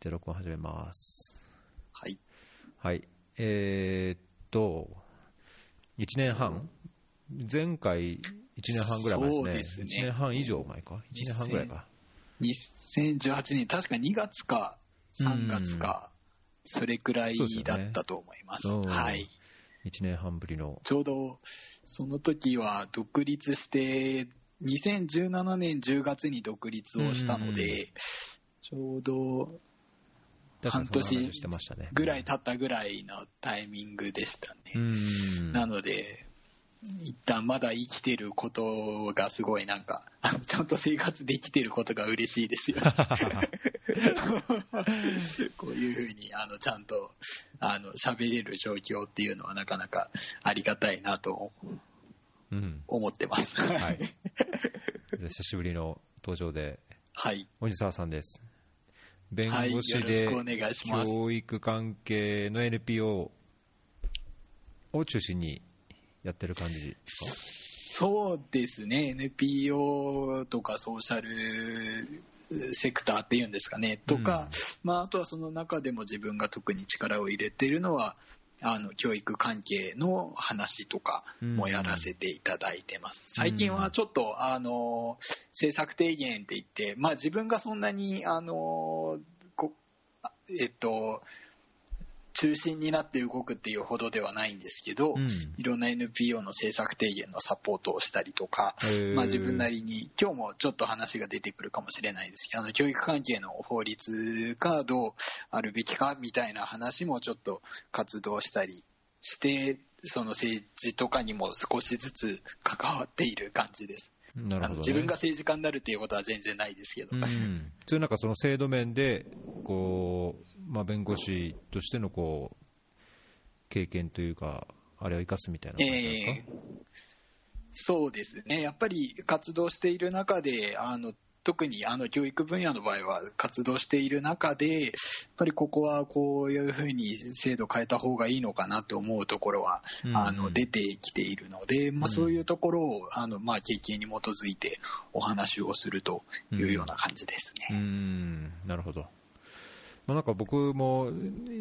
じゃあ、録音始めます。はい。はい。えー、っと、1年半？前回、1年半ぐらい前ですね。そうですね1年半以上前か？1年半ぐらいか。2018年、確か2月か3月か、それくらいだったと思います。うんはい。1年半ぶりの。ちょうど、その時は独立して、2017年10月に独立をしたので、ちょうど半年。ぐらい経ったぐらいのタイミングでしたね。うん。なので、一旦まだ生きてることがすごいなんか、あのちゃんと生活できてることが嬉しいですよ。こういうふうに、あの、ちゃんと、あの、喋れる状況っていうのはなかなかありがたいなとうん。思ってます。はい。で久しぶりの登場で、はい。鬼沢さんです。弁はい護士で教育関係の NPO を中心にやってる感じそうですね、NPO とかソーシャルセクターっていうんですかね、とか、まあ、あとはその中でも自分が特に力を入れているのは、あの教育関係の話とかもやらせていただいてます。最近はちょっと、あの、政策提言って言って、まあ自分がそんなに、あの、こあえっと、中心になって動くっていうほどではないんですけど、か。うん。いろんな NPO の政策提言のサポートをしたりとか、まあ、自分なりに、今日もちょっと話が出てくるかもしれないですけど、あの教育関係の法律がどうあるべきかみたいな話もちょっと活動したりして、その政治とかにも少しずつ関わっている感じです。なるほど、ね。自分が政治家になるっていうことは全然ないですけど。うん、そういうなんかその制度面で、こう、まあ、弁護士としてのこう、経験というか、あれを生かすみたいな感ですか、ええそうですね、やっぱり活動している中で、あの特にあの教育分野の場合は活動している中で、やっぱりここはこういうふうに制度変えた方がいいのかなと思うところは、うんあの出てきているので、まあ、うんそういうところをあの、まあ、経験に基づいてお話をするというような感じですうね。ん、なるほど。まあ、なんか僕も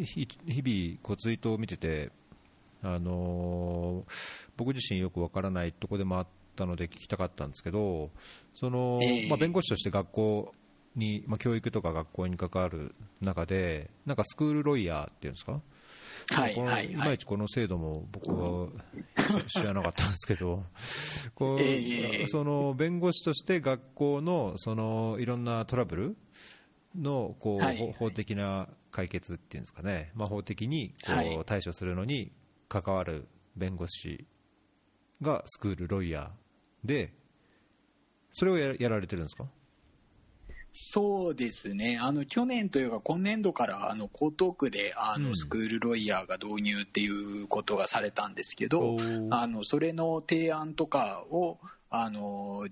ひ日々こうツイートを見てて、あのー僕自身よくわからないとこでもあったので聞きたかったんですけど、そのええ。まあ、弁護士として学校に、まあ、教育とか学校に関わる中で、なんかスクールロイヤーっていうんですか、はいはいはい。いまいちこの制度も僕は知らなかったんですけど、こうええその弁護士として学校のそのいろんなトラブルのこう、はい法法的な解決っていうんですかね、まあ、法的にこはい。う対処するのに関わる弁護士がスクールロイヤーで、それをややられてるんですか？そうですね、あの去年というか、今年度からあの江東区であうん。のスクールロイヤーが導入っていうことがされたんですけど、おー。あのそれの提案とかを、あの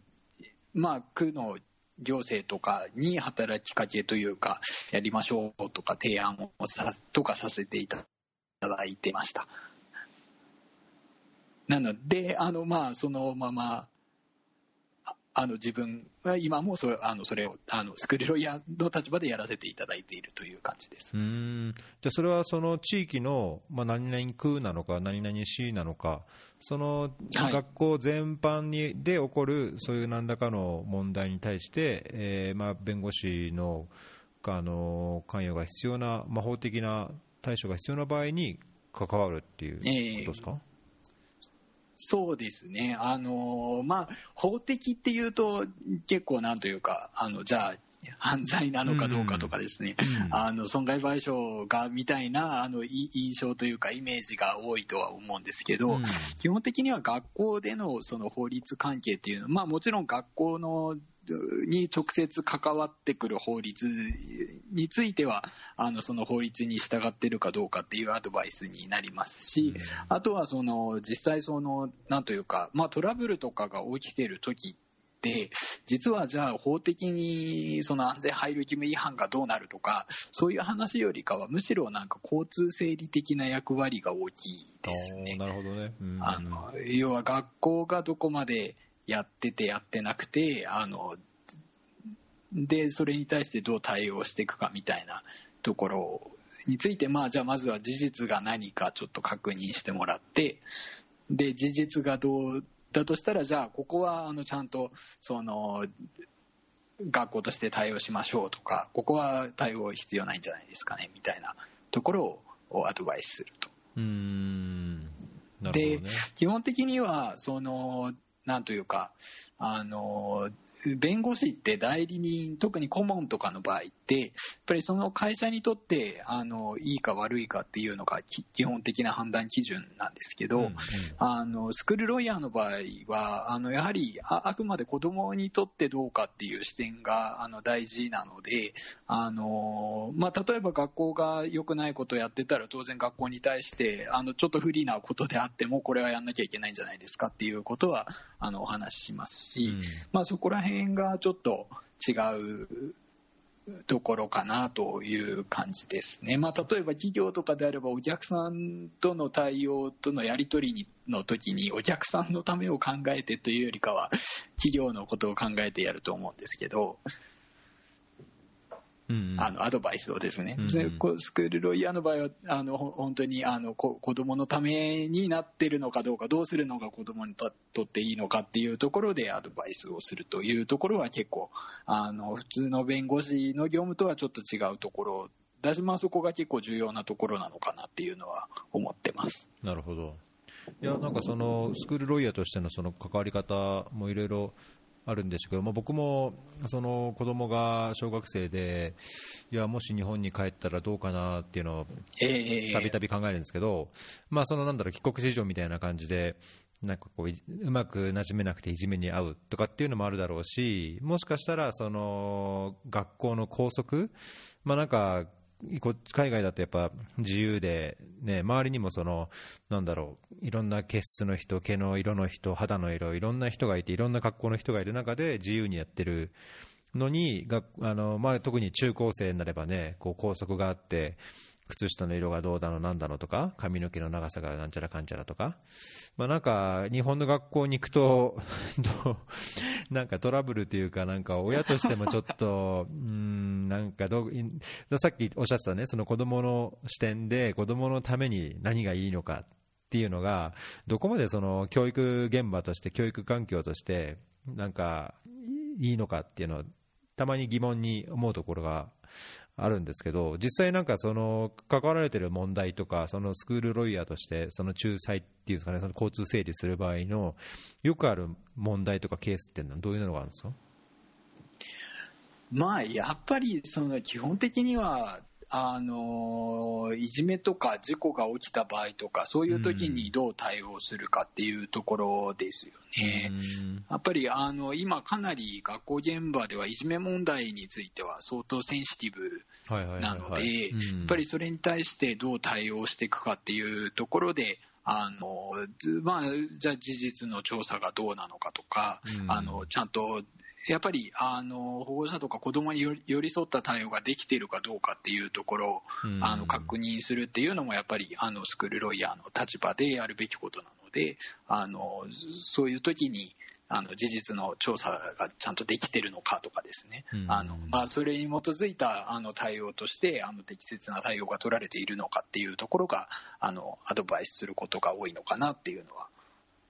まあ、区の行政とかに働きかけというか、やりましょうとか提案をさとかさせていただいてました。なので、あのまあ、そのまま、ああの自分は今もそあのそれをあのスクールロイヤーの立場でやらせていただいているという感じです。う。ーん。じゃあそれはその地域の、まあ、何々区なのか、何々市なのか、そのはい。学校全般にで起こるそういう何らかの問題に対して、えーまあ、弁護士のあの関与が必要な、まあ、法的な対処が必要な場合に関わるっていうことですか、そうですね、あのまあ、法的っていうと、結構なんというか、あのじゃあ、犯罪なのかどうかとかですね、うん。あの損害賠償がみたいなあのい印象というか、イメージが多いとは思うんですけど、うん。基本的には学校でのその法律関係っていうのは、まあ、もちろん学校のに直接関わってくる法律については、あのその法律に従っているかどうかっていうアドバイスになりますし、あとはその実際その、なんというか、まあ、トラブルとかが起きている時って、実はじゃあ法的にその安全配慮義務違反がどうなるとか、そういう話よりかは、むしろなんか交通整理的な役割が大きいですね。なるほどね、うん。あの要は学校がどこまでやっててやってなくてあのでそれに対してどう対応していくかみたいなところについて、まあ、じゃあまずは事実が何かちょっと確認してもらってで事実がどうだとしたらじゃあここはあのちゃんとその学校として対応しましょうとかここは対応必要ないんじゃないですかねみたいなところをアドバイスすると。うんなるほどでね。基本的にはそのなんというかあの弁護士って代理人特に顧問とかの場合ってやっぱりその会社にとってあのいいか悪いかっていうのがき基本的な判断基準なんですけど、うんうん。あのスクールロイヤーの場合はあのやはりああくまで子どもにとってどうかっていう視点があの大事なのであの、まあ、例えば学校が良くないことをやってたら当然学校に対してあのちょっと不利なことであってもこれはやんなきゃいけないんじゃないですかっていうことはあのお話ししますし、うん。まあ、そこら辺がちょっと違うところかなという感じですね、まあ、例えば企業とかであればお客さんとの対応とのやり取りにの時にお客さんのためを考えてというよりかは企業のことを考えてやると思うんですけど、あのアドバイスをですね、うんうんでこうスクールロイヤーの場合はあのほ本当にあのこ子供のためになってるのかどうかどうするのが子供にととっていいのかっていうところでアドバイスをするというところは結構あの普通の弁護士の業務とはちょっと違うところだし、まあ、そこが結構重要なところなのかなっていうのは思ってます。なるほど。いや、なんかそのスクールロイヤーとしてのその関わり方もいろいろあるんでしょうけど、まあ、僕もその子供が小学生で、いや、もし日本に帰ったらどうかなっていうのをええたびたび考えるんですけど、まあ、そのなんだろう、帰国子女みたいな感じで、なんかこういうまく馴染めなくていじめに遭うとかっていうのもあるだろうし、もしかしたらその学校の校則、まあ、なんかこ海外だとやっぱ自由で、ね、周りにもそのなんだろういろんな毛質の人、毛の色の人、肌の色、いろんな人がいて、いろんな格好の人がいる中で自由にやってるのに、があのまあ、特に中高生になればね、こう校則があって、靴下の色がどうだのなんだのとか、髪の毛の長さがなんちゃらかんちゃらとか、まあ、なんか日本の学校に行くと、なんかトラブルというか、なんか親としてもちょっと、うん、なんかどう、さっきおっしゃってたね、その子供の視点で子供のために何がいいのかっていうのが、どこまでその教育現場として、教育環境として、なんかいいのかっていうのを、たまに疑問に思うところがあるんですけど、実際なんかその関わられてる問題とか、そのスクールロイヤーとして、その仲裁っていうんですかね、その交通整理する場合のよくある問題とかケースってのはどういうのがあるんですか？まあ、やっぱりその基本的にはあのいじめとか事故が起きた場合とかそういう時にどう対応するかっていうところですよね。やっぱりあの今、かなり学校現場ではいじめ問題については相当センシティブなので、うん。やっぱりそれに対してどう対応していくかっていうところで、あのずまあ、じゃあ事実の調査がどうなのかとか、うん。あのちゃんとやっぱりあの保護者とか子どもに寄り添った対応ができているかどうかっていうところをうん。あの確認するっていうのもやっぱりあのスクールロイヤーの立場でやるべきことなのであのそういう時にあの事実の調査がちゃんとできてるのかとかですね、うん。あのまあ、それに基づいたあの対応としてあの適切な対応が取られているのかっていうところがあのアドバイスすることが多いのかなっていうのは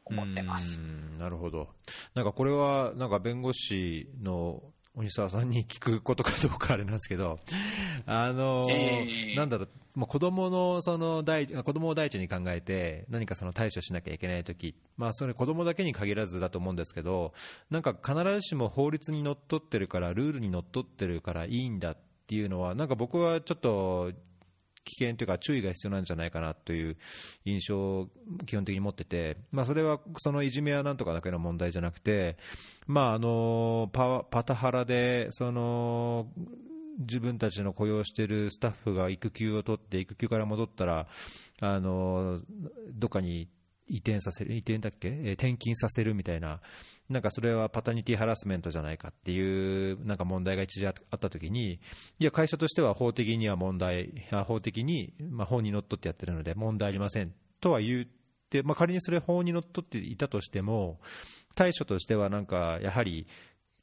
思ってます。うんなるほど。なんかこれは、なんか弁護士の鬼沢さんに聞くことかどうかあれなんですけど、あの、ええなんだろう、まあ、子供のその第子供を第一に考えて、何かその対処しなきゃいけないとき、まあ、それ子供だけに限らずだと思うんですけど、なんか必ずしも法律にのっとってるから、ルールにのっとってるからいいんだっていうのは、なんか僕はちょっと、危険というか注意が必要なんじゃないかなという印象を基本的に持ってて、まあ、それはそのいじめはなんとかだけの問題じゃなくて、まあ、あのパパタハラでその自分たちの雇用しているスタッフが育休を取って育休から戻ったらあのどっかに移転させる移転だっけ、転勤させるみたいな、なんかそれはパタニティハラスメントじゃないかっていうなんか問題が一時あったときに、いや、会社としては法的には問題、法的に、まあ、法にのっとってやってるので問題ありませんとは言って、まあ、仮にそれ法にのっとっていたとしても、対処としてはなんかやはり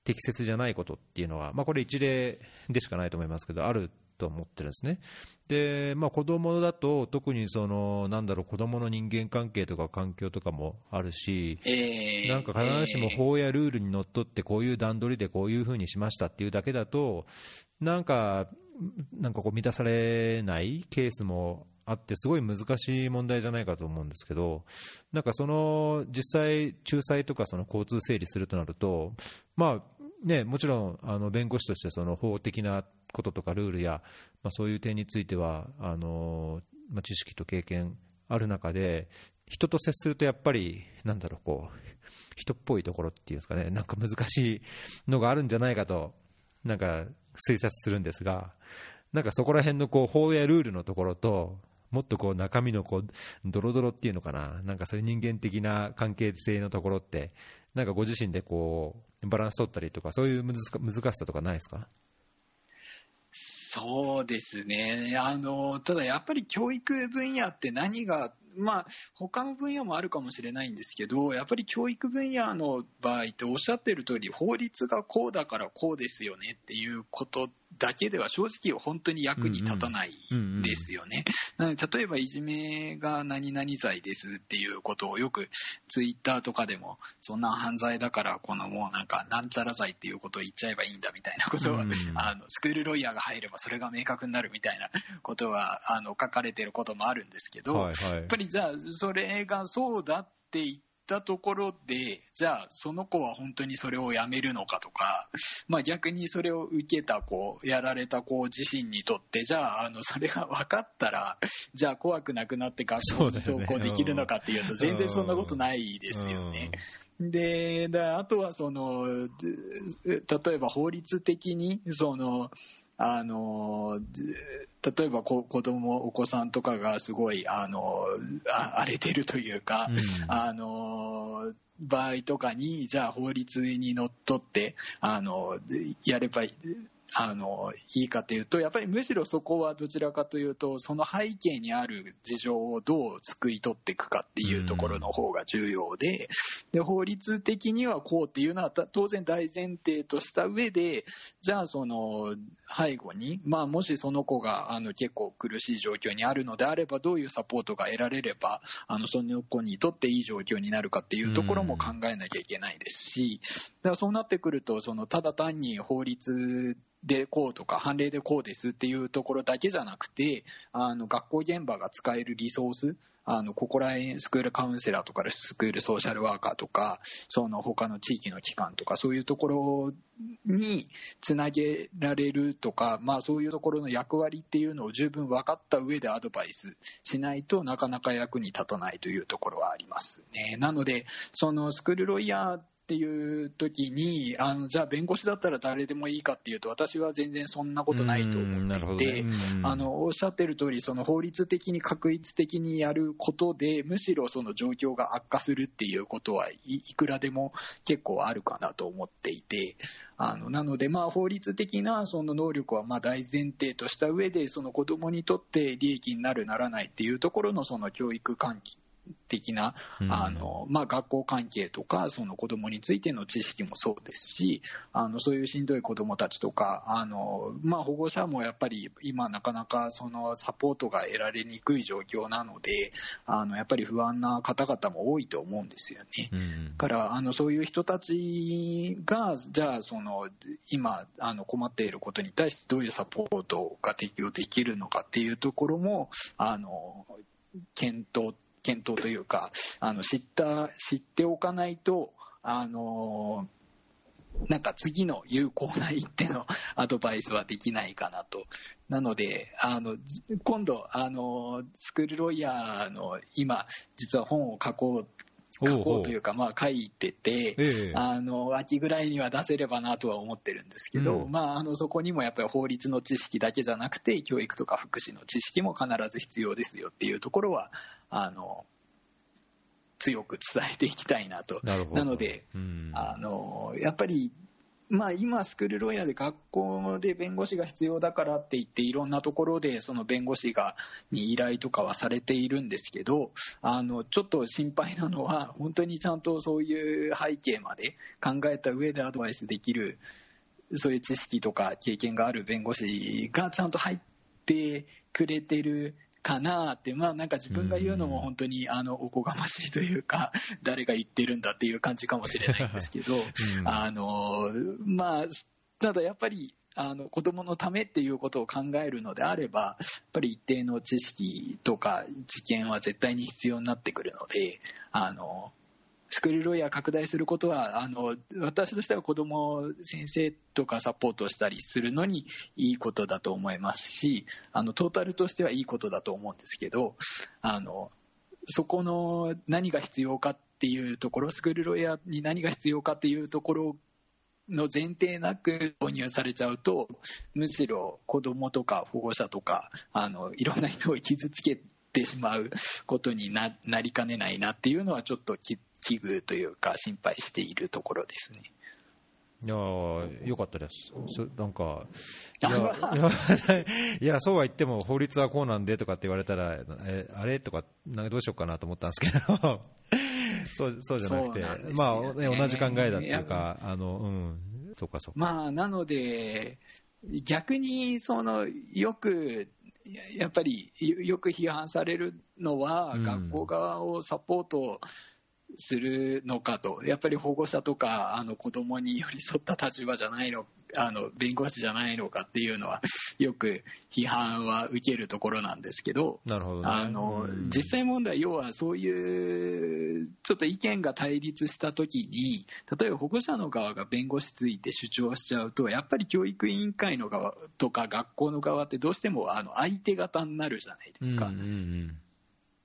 適切じゃないことっていうのは、まあ、これ一例でしかないと思いますけど、あると思ってるんですね。で、まあ、子供だと、特にその、なんだろう、子供の人間関係とか環境とかもあるし、えーなんか必ずしも法やルールにのっとって、こういう段取りでこういうふうにしましたっていうだけだと、なんか、なんかこう満たされないケースもあって、すごい難しい問題じゃないかと思うんですけど、なんかその実際、仲裁とかその交通整理するとなると、まあね、もちろんあの弁護士としてその法的なこととかルールや、まあ、そういう点についてはあの、まあ、知識と経験ある中で、人と接するとやっぱり、なんだろう、こう、人っぽいところっていうんですかね、なんか難しいのがあるんじゃないかと、なんか推察するんですが、なんかそこら辺のこう法やルールのところと、もっとこう中身のこうドロドロっていうのかな、なんかそういう人間的な関係性のところって、なんかご自身でこうバランス取ったりとか、そういう難し難しさとかないですか？そうですね。あの、ただやっぱり教育分野って何が、まあ、他の分野もあるかもしれないんですけど、やっぱり教育分野の場合っておっしゃってる通り、法律がこうだからこうですよねっていうことだけでは正直本当に役に立たないんですよね。なので例えばいじめが何々罪ですっていうことをよくツイッターとかでもそんな犯罪だからこのもうなんかなんちゃら罪っていうことを言っちゃえばいいんだみたいなことを、うんあのスクールロイヤーが入ればそれが明確になるみたいなことはあの書かれてることもあるんですけど、はいはい。やっぱりじゃあそれがそうだって言ったところでじゃあその子は本当にそれをやめるのかとか、まあ、逆にそれを受けた子やられた子自身にとってじゃああのそれが分かったらじゃあ怖くなくなって学校に登校できるのかっていうと全然そんなことないですよね。でだあとはそので例えば法律的にそのあので例えばこ子供お子さんとかがすごいあのあ荒れてるというか、うん。あの場合とかにじゃあ法律にのっとってあのやればいいあのいいかというとやっぱりむしろそこはどちらかというとその背景にある事情をどう救い取っていくかっていうところの方が重要でで法律的にはこうっていうのは当然大前提とした上でじゃあその背後に、まあ、もしその子があの結構苦しい状況にあるのであればどういうサポートが得られればあのその子にとっていい状況になるかっていうところも考えなきゃいけないですしだからそうなってくるとそのただ単に法律でこうとか判例でこうですっていうところだけじゃなくてあの学校現場が使えるリソースあのここら辺スクールカウンセラーとかスクールソーシャルワーカーとかその他の地域の機関とかそういうところにつなげられるとか、まあ、そういうところの役割っていうのを十分分かった上でアドバイスしないとなかなか役に立たないというところはありますね。なのでそのスクールロイヤーっていう時にあのじゃあ弁護士だったら誰でもいいかっていうと私は全然そんなことないと思っていて、どね。うん。あのおっしゃってる通りその法律的に確一的にやることでむしろその状況が悪化するっていうことはいいくらでも結構あるかなと思っていてあのなのでまあ法律的なその能力はまあ大前提とした上でその子どもにとって利益になるならないっていうところのその教育関係的なうんあの、まあ、学校関係とかその子どもについての知識もそうですしあのそういうしんどい子どもたちとかあの、まあ、保護者もやっぱり今なかなかそのサポートが得られにくい状況なのであのやっぱり不安な方々も多いと思うんですよね。うんだからあのそういう人たちがじゃあその今あの困っていることに対してどういうサポートが提供できるのかっていうところもあの検討検討というかあの知った知っておかないとあのなんか次の有効な一手の アドバイスはできないかなと。なので、あの、今度、あの、スクールロイヤーの今、実は本を書こう書こうというか、まあ、書いてて、ええ。あの秋ぐらいには出せればなとは思ってるんですけど、うん。まあ、あのそこにもやっぱり法律の知識だけじゃなくて教育とか福祉の知識も必ず必要ですよっていうところはあの強く伝えていきたいなと。なので、うんあのやっぱりまあ、今、スクールロイヤーで学校で弁護士が必要だからって言って、いろんなところでその弁護士がに依頼とかはされているんですけど、あのちょっと心配なのは、本当にちゃんとそういう背景まで考えた上でアドバイスできる、そういう知識とか経験がある弁護士がちゃんと入ってくれてるかなって、まあ、なんか自分が言うのも本当にあのおこがましいというか、誰が言ってるんだっていう感じかもしれないんですけど、うん、あのまあ、ただやっぱりあの子供のためっていうことを考えるのであれば、やっぱり一定の知識とか知見は絶対に必要になってくるので、あのスクールロイヤー拡大することはあの私としては子ども先生とかサポートしたりするのにいいことだと思いますしあのトータルとしてはいいことだと思うんですけどあのそこの何が必要かっていうところスクールロイヤーに何が必要かっていうところの前提なく導入されちゃうとむしろ子どもとか保護者とかあのいろんな人を傷つけてしまうことになりかねないなっていうのはちょっと危危惧というか、心配しているところですね。いやよかったです。なんか、いや、いや そうは言っても、法律はこうなんでとかって言われたら、えあれとか、なんかどうしようかなと思ったんですけど、そうそうじゃなくて、ね、まあ、ね、同じ考えだっていうか、あの、うん、そうかそうか。まあ、なので、逆に、その、よく、やっぱりよく批判されるのは、学校側をサポートするのかと、やっぱり保護者とかあの子供に寄り添った立場じゃないのあの弁護士じゃないのかっていうのは、よく批判は受けるところなんですけど、なるほど、ね、あの実際問題、要はそういうちょっと意見が対立したときに、例えば保護者の側が弁護士ついて主張しちゃうと、やっぱり教育委員会の側とか学校の側ってどうしてもあの相手方になるじゃないですか。うんうんうん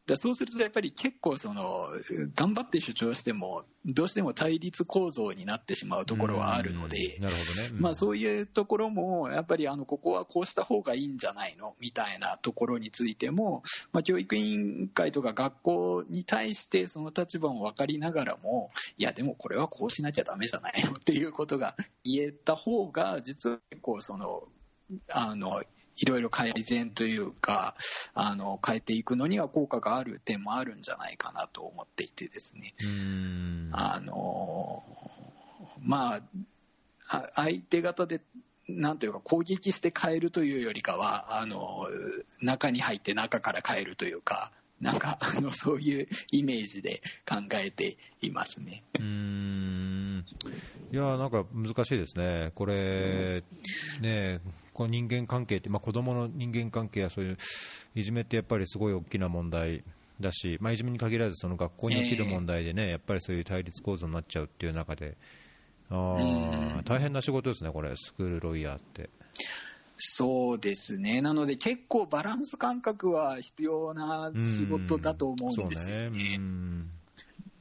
だそうするとやっぱり結構その頑張って主張してもどうしても対立構造になってしまうところはあるので、なるほどね、まあ、そういうところもやっぱりあのここはこうした方がいいんじゃないのみたいなところについても、まあ、教育委員会とか学校に対してその立場も分かりながらもいやでもこれはこうしなきゃだめじゃないのっていうことが言えた方が実は結構そのあのいろいろ改善というかあの変えていくのには効果がある点もあるんじゃないかなと思っていてですね。あのまあ相手方でなんというか攻撃して変えるというよりかはあの中に入って中から変えるというかなんかあのそういうイメージで考えていますね。うんいやなんか難しいですね、これ、ねこの人間関係って、まあ、子供の人間関係やそういういじめってやっぱりすごい大きな問題だし、まあ、いじめに限らずその学校に起きる問題でね、えー、やっぱりそういう対立構造になっちゃうっていう中で、あ大変な仕事ですね、これ、スクールロイヤーって。そうですね、なので結構バランス感覚は必要な仕事だと思うんですよね。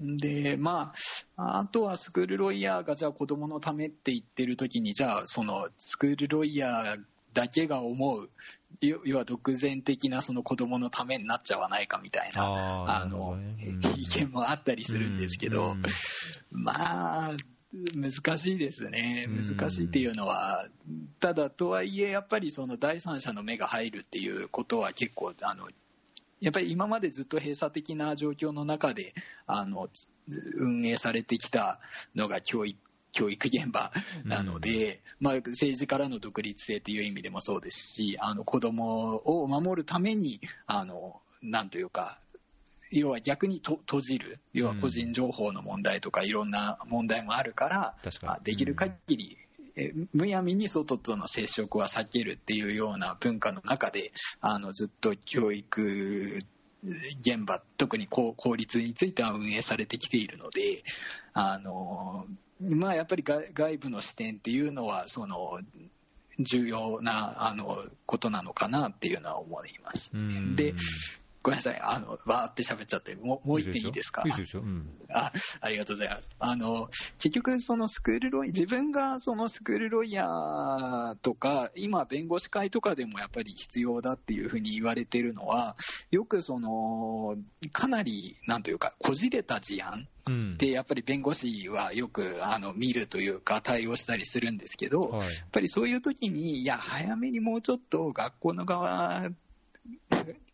で、まあ、あとはスクールロイヤーがじゃあ子供のためって言ってる時に、じゃあそのスクールロイヤーだけが思う、要は独善的なその子供のためになっちゃわないかみたいな、あの、意見もあったりするんですけど、まあ、難しいですね、難しいっていうのは、ただとはいえ、やっぱりその第三者の目が入るっていうことは結構あのやっぱり今までずっと閉鎖的な状況の中であの運営されてきたのが教育教育現場なので、うん、まあ、政治からの独立性という意味でもそうですしあの子どもを守るためにあのなんというか要は逆にと閉じる要は個人情報の問題とかいろんな問題もあるから、うん、できる限りえむやみに外との接触は避けるっていうような文化の中であのずっと教育現場特に公立については運営されてきているのであの、まあ、やっぱり外部の視点っていうのはその重要なあのことなのかなっていうのは思います。でごめんなさい、あの、わーって喋っちゃって、もう、もう一点いいですか？いいですよ。うん。あありがとうございます。あの、結局、そのスクールロイ、自分がそのスクールロイヤーとか、今、弁護士会とかでもやっぱり必要だっていうふうに言われてるのは、よくその、かなり、なんというか、こじれた事案うんって、やっぱり弁護士はよくあの見るというか、対応したりするんですけど、はい。やっぱりそういう時に、いや、早めにもうちょっと学校の側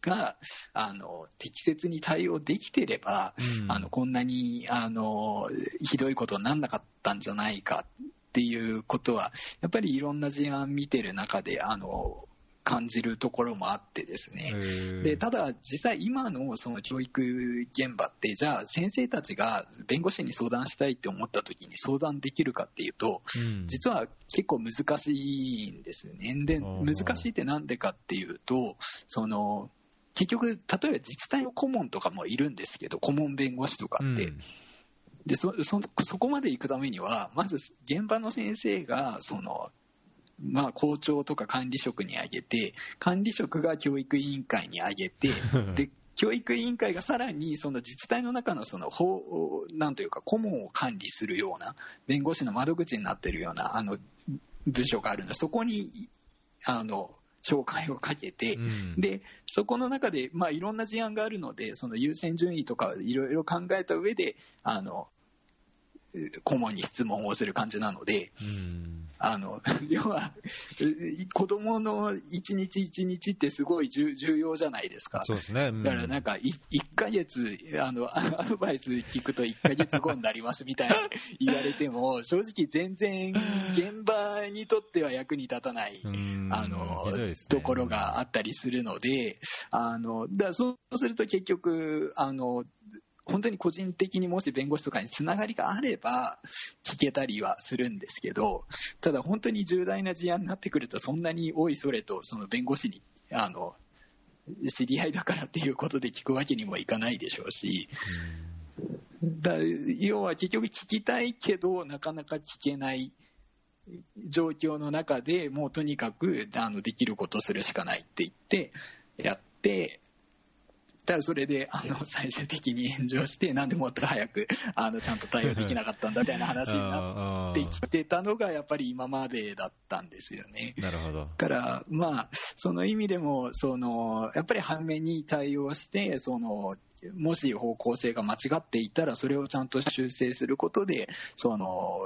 があの適切に対応できてれば、うん。あのこんなにあのひどいことにならなかったんじゃないかっていうことは、やっぱりいろんな事案見てる中であの感じるところもあってですね。でただ、実際、今のその教育現場って、じゃあ、先生たちが弁護士に相談したいって思った時に相談できるかっていうと、うん。実は結構難しいんですね。で難しいってなんでかっていうと、その結局、例えば自治体の顧問とかもいるんですけど、顧問弁護士とかって、うん。でそそそこまで行くためには、まず現場の先生がその、まあ、校長とか管理職に挙げて、管理職が教育委員会に挙げて、で教育委員会がさらにその自治体の中のその法なんというか顧問を管理するような弁護士の窓口になっているようなあの部署があるんでそこにあの紹介をかけて、うん。でそこの中で、まあ、いろんな事案があるのでその優先順位とかいろいろ考えた上であの顧問に質問をする感じなのでうんあの 要は 子どもの一日一日ってすごい重重要じゃないですか。そうですね。うんだからなんかい1ヶ月あのあ アドバイス聞くと1ヶ月後になりますみたいな言われても正直全然現場にとっては役に立たないうんあのねところがあったりするので、あのだそうすると結局あの、本当に個人的にもし弁護士とかにつながりがあれば聞けたりはするんですけど、ただ本当に重大な事案になってくると、そんなにおいそれとその弁護士にあの知り合いだからっていうことで聞くわけにもいかないでしょうし、だ要は結局聞きたいけど、なかなか聞けない状況の中でもうとにかくあのできることするしかないって言ってやって、ただそれであの最終的に炎上して、なんでもっと早くあのちゃんと対応できなかったんだみたいな話になってきてたのが、やっぱり今までだったんですよね。なるほど。だから、まあ、その意味でも、そのやっぱり早めに対応して、そのもし方向性が間違っていたら、それをちゃんと修正することで、その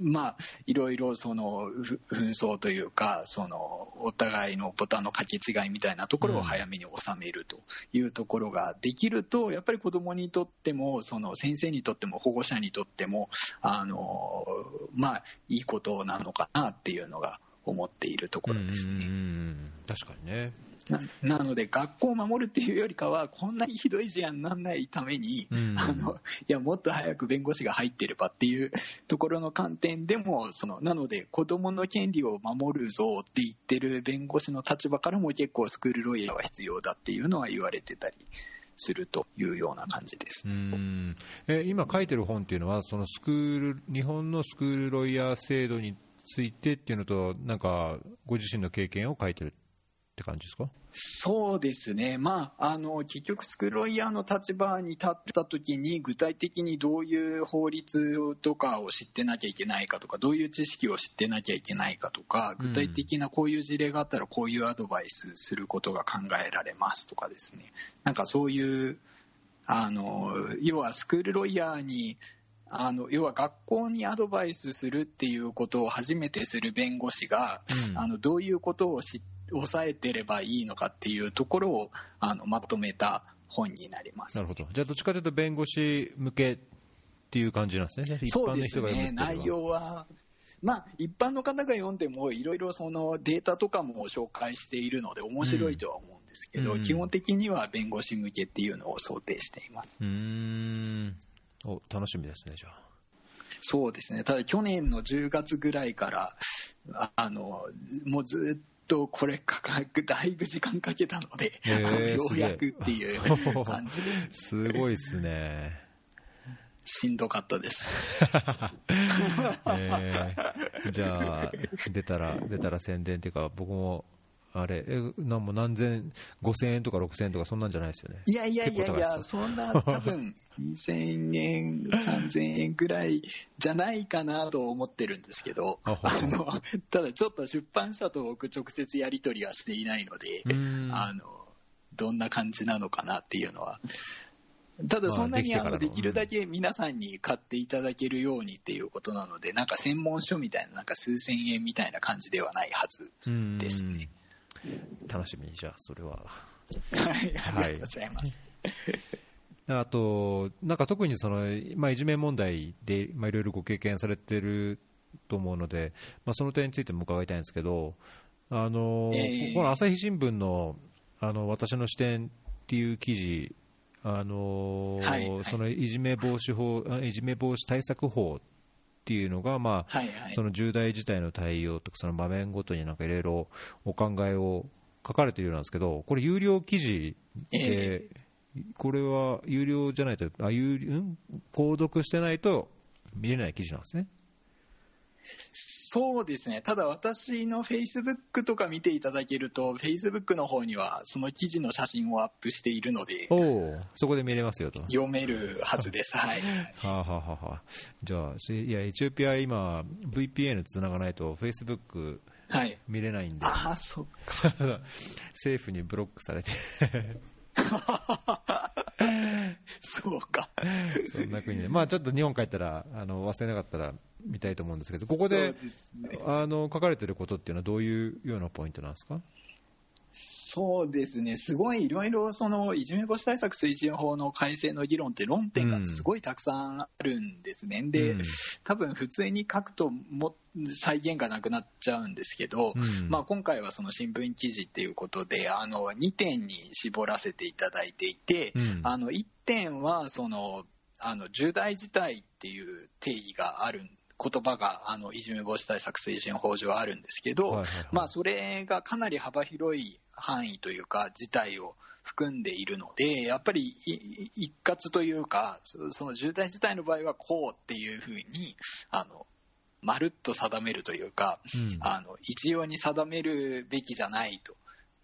まあ、いろいろそのふ紛争というか、そのお互いのボタンの掛け違いみたいなところを早めに収めるというところができると、やっぱり子どもにとっても、その先生にとっても、保護者にとっても、あのまあ、いいことなのかなっていうのが思っているところですね。うんうんうん確かにね。ななので、学校を守るっていうよりかは、こんなにひどい事案にならないために、うんあのいやもっと早く弁護士が入ってればっていうところの観点でも、そのなので、子どもの権利を守るぞって言ってる弁護士の立場からも、結構、スクールロイヤーは必要だっていうのは言われてたりするというような感じですう。んえ今書いてる本っていうのは、そのスクール日本のスクールロイヤー制度についてっていうのと、なんかご自身の経験を書いてるって感じですか？そうですね、まあ、あの結局、スクールロイヤーの立場に立ったときに、具体的にどういう法律とかを知ってなきゃいけないかとか、どういう知識を知ってなきゃいけないかとか、具体的なこういう事例があったら、こういうアドバイスすることが考えられますとかですね、なんかそういう、あの要はスクールロイヤーに、あの要は学校にアドバイスするっていうことを初めてする弁護士が、うん。あのどういうことを知抑えてればいいのかっていうところをあのまとめた本になります。なるほど、じゃあ、どっちかというと弁護士向けっていう感じなんですね、一般のそうですね、内容は、まあ、一般の方が読んでも、いろいろそのデータとかも紹介しているので、面白いとは思うんですけど、うん。基本的には弁護士向けっていうのを想定しています。うーん。お楽しみですね、じゃあ。そうですね、ただ去年の10月ぐらいから、ああのもうずっとこれかか、だいぶ時間かけたので、ようやくっていう感じです。すごいですね。しんどかったです。えーじゃあ、出たら、出たら宣伝っていうか、僕も、あれ、えなんも何千、5000円とか6000円とか、そんなんじゃないですよね。いやいやいやいや、そんな、多分2000円、3000円ぐらいじゃないかなと思ってるんですけど、あのただちょっと出版社と僕、直接やり取りはしていないので、あのどんな感じなのかなっていうのは。ただ、そんなにまあのできるだけ皆さんに買っていただけるようにっていうことなので、なんか専門書みたいな、なんか数千円みたいな感じではないはずうんですね。楽しみに、じゃあ、それは。はい、ありがとうございます。あと、なんか特にその、まあ、いじめ問題で、まあ、いろいろご経験されてると思うので、まあ、その点についても伺いたいんですけど、あのええこの朝日新聞のあの私の視点っていう記事、あのはいはいそのいじめ防止法、あいじめ防止対策法っていうのが、まあはいはいそ。の重大事態の対応とか、その場面ごとになんかいろいろお考えを書かれているようなんですけど、これ、有料記事で、これは有料じゃないと、あ有ん？購読してないと見れない記事なんですね。そうですね、ただ私のフェイスブックとか見ていただけると、フェイスブックの方にはその記事の写真をアップしているので、おお、そこで見れますよと。読めるはずです。はい。はあ、はあはあはあ、じゃあ、しいや、エチオピア、今、VPN つながないと、Facebook はい。見れないんで、ああ、そっか。政府にブロックされて、そうか。そんな国で、まあちょっと日本帰ったら、あの忘れなかったら見たいと思うんですけど、ここでね。あの書かれてることっていうのは、どういうようなポイントなんですか？そうですね、すごいいろいろそのいじめ防止対策推進法の改正の議論って論点がすごいたくさんあるんですね。で、うん。多分普通に書くとも再現がなくなっちゃうんですけど、うん。まあ、今回はその新聞記事っていうことであの2点に絞らせていただいていて、うん。あの1点はそのあの重大事態っていう定義がある言葉があのいじめ防止対策推進法上あるんですけど、はいはいはいまあ、それがかなり幅広い範囲というか事態を含んでいるのでやっぱり一括というかそその重大事態の場合はこうっていうふうにあのまるっと定めるというか、うんあの一様に定めるべきじゃないと。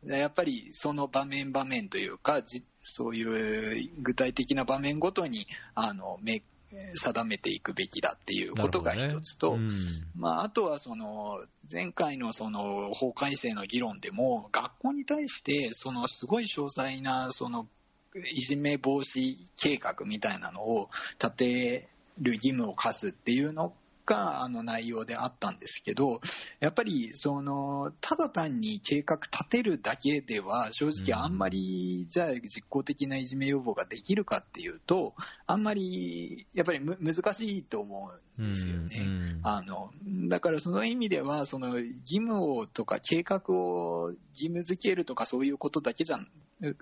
やっぱりその場面場面というかじそういう具体的な場面ごとにあのめ定めていくべきだっていうことが一つと、うん。まあ、あとはその前回のその法改正の議論でも学校に対してそのすごい詳細なそのいじめ防止計画みたいなのを立てる義務を課すっていうのがあの内容であったんですけどやっぱりそのただ単に計画立てるだけでは正直あんまりじゃあ実効的ないじめ予防ができるかっていうとあんまりやっぱりむ難しいと思うんですよね。うんあのだからその意味ではその義務をとか計画を義務付けるとかそういうことだけじゃん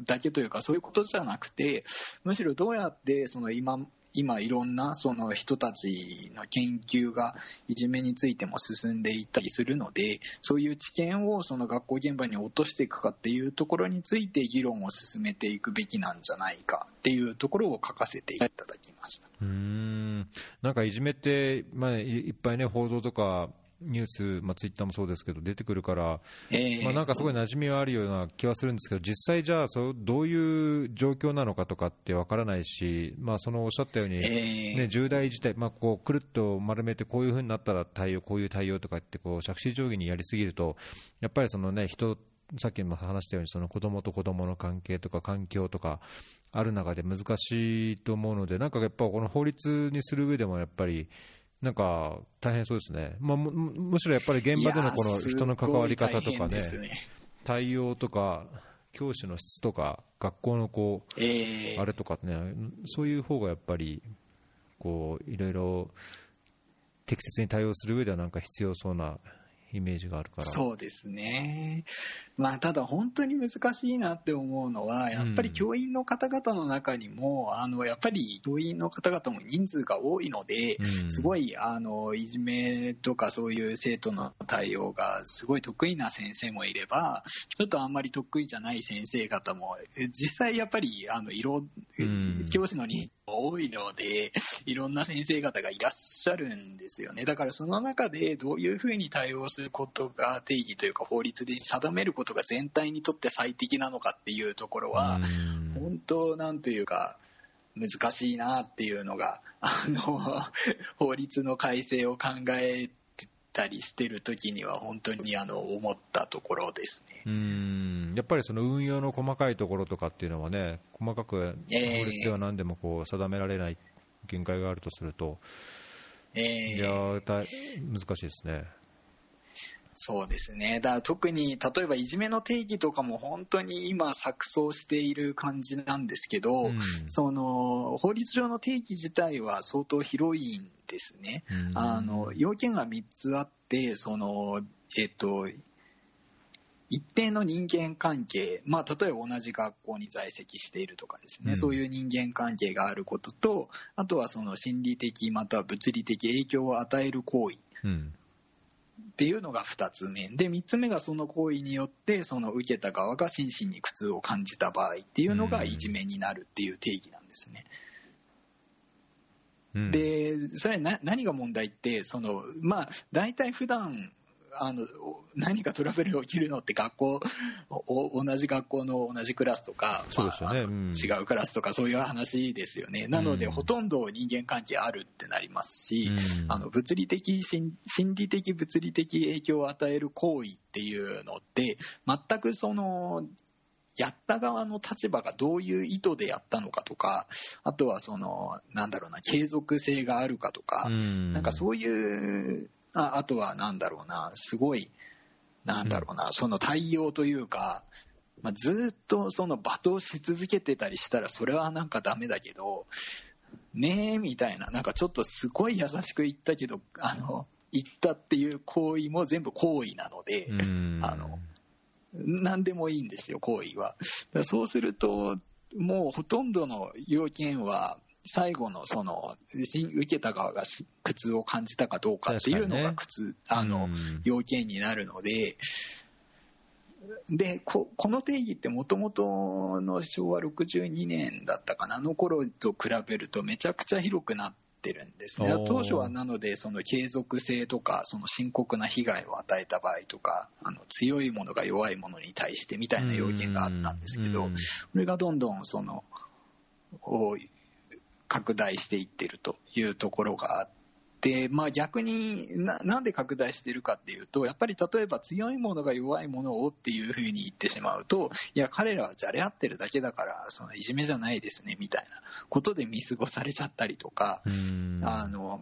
だけというかそういうことじゃなくてむしろどうやってその今今いろんなその人たちの研究がいじめについても進んでいたりするのでそういう知見をその学校現場に落としていくかっていうところについて議論を進めていくべきなんじゃないかっていうところを書かせていただきました。うんなんかいじめって、まあ、いっぱいね、報道とかニュース、まあ、ツイッターもそうですけど、出てくるから、えーまあ、なんかすごい馴染みはあるような気はするんですけど、実際、じゃあそう、どういう状況なのかとかってわからないし、まあ、そのおっしゃったように、えーね、重大事態、まあ、こうくるっと丸めて、こういうふうになったら対応、こういう対応とかってこう、杓子定規にやりすぎると、やっぱりその、ね、人、さっきも話したように、その子供と子供の関係とか環境とかある中で難しいと思うので、なんかやっぱこの法律にする上でもやっぱり、なんか大変そうですね、まあ、むむむしろやっぱり現場でのこの人の関わり方とかねね。対応とか、教師の質とか、学校のこう、えーあれとかね、そういう方がやっぱり、こう、いろいろ適切に対応する上ではなんか必要そうなイメージがあるから。そうですね、まあ、ただ本当に難しいなって思うのは、やっぱり教員の方々の中にも、あのやっぱり教員の方々も人数が多いので、うん。すごいあのいじめとかそういう生徒の対応がすごい得意な先生もいれば、ちょっとあんまり得意じゃない先生方も、え実際やっぱりあの色、うん。教師の人数も多いので、いろんな先生方がいらっしゃるんですよね。だからその中でどういうふうに対応すすることが定義というか法律で定めることが全体にとって最適なのかっていうところは、本当なんというか難しいなっていうのがあの 法律の改正を考えたりしてる時には本当にあの思ったところですね。うん。やっぱりその運用の細かいところとかっていうのはね細かく法律では何でもこう定められない限界があるとすると、えー、いや難しいですね。そうですね。だから特に、例えばいじめの定義とかも本当に今錯綜している感じなんですけど、うん、その、法律上の定義自体は相当広いんですね。うん、あの、要件が3つあって、その、えっと、一定の人間関係、まあ、例えば同じ学校に在籍しているとかですね、うん、そういう人間関係があることと、あとはその心理的または物理的影響を与える行為。うんっていうのが2つ目で3つ目がその行為によってその受けた側が心身に苦痛を感じた場合っていうのがいじめになるっていう定義なんですね。うん、でそれ何が問題ってその、まあ、大体普段あの何かトラブルが起きるのって学校同じ学校の同じクラスとか、まあ、ねうん、違うクラスとかそういう話ですよね。なので、ほとんど人間関係あるってなりますし、うん、あの物理的心理的物理的影響を与える行為っていうのって全くそのやった側の立場がどういう意図でやったのかとか、あとはその、なんだろうな、継続性があるかとか、うん、なんかそういうああとはなんだろうな、すごい、なんだろうな、その対応というか、まあ、ずっとその罵倒し続けてたりしたら、それはなんかダメだけど、ねえみたいな、なんかちょっとすごい優しく言ったけど、あの、言ったっていう行為も全部行為なので、あの、何でもいいんですよ、行為は。そうすると、もうほとんどの要件は、最後のその受けた側が苦痛を感じたかどうかっていうのが苦痛、ね、あの要件になるので。でここの定義ってもともとの昭和62年だったかなあの頃と比べるとめちゃくちゃ広くなってるんですね。当初はなのでその継続性とかその深刻な被害を与えた場合とかあの強いものが弱いものに対してみたいな要件があったんですけどこれがどんどんその拡大していってるというところがあって、まあ、逆にななんで拡大しているかっていうとやっぱり例えば強いものが弱いものをっていうふうに言ってしまうといや彼らはじゃれ合ってるだけだからそのいじめじゃないですねみたいなことで見過ごされちゃったりとかあの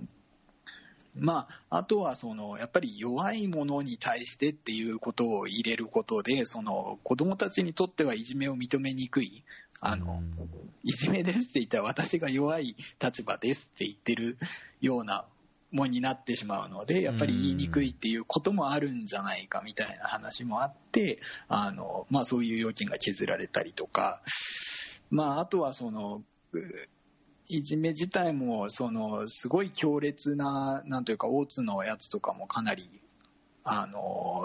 まあ、あとはそのやっぱり弱いものに対してっていうことを入れることでその子どもたちにとってはいじめを認めにくいあのいじめですって言ったら私が弱い立場ですって言ってるようなものになってしまうのでやっぱり言いにくいっていうこともあるんじゃないかみたいな話もあってあの、まあ、そういう要件が削られたりとか、まあ、あとはそのいじめ自体もそのすごい強烈ななんというか大津のやつとかもかなりあの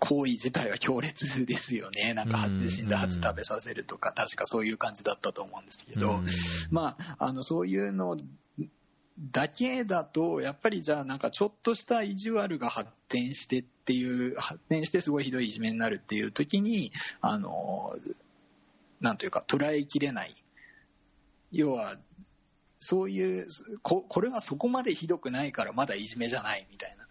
行為自体は強烈ですよね、なんか死んだ蜂食べさせるとか、確かそういう感じだったと思うんですけど、まあ、あのそういうのだけだと、やっぱりじゃあ、なんかちょっとした意地悪が発展してっていう、発展してすごいひどいいじめになるっていう時に、あのなんというか、捉えきれない。要はそういうこ、これはそこまでひどくないからまだいじめじゃないみたいな、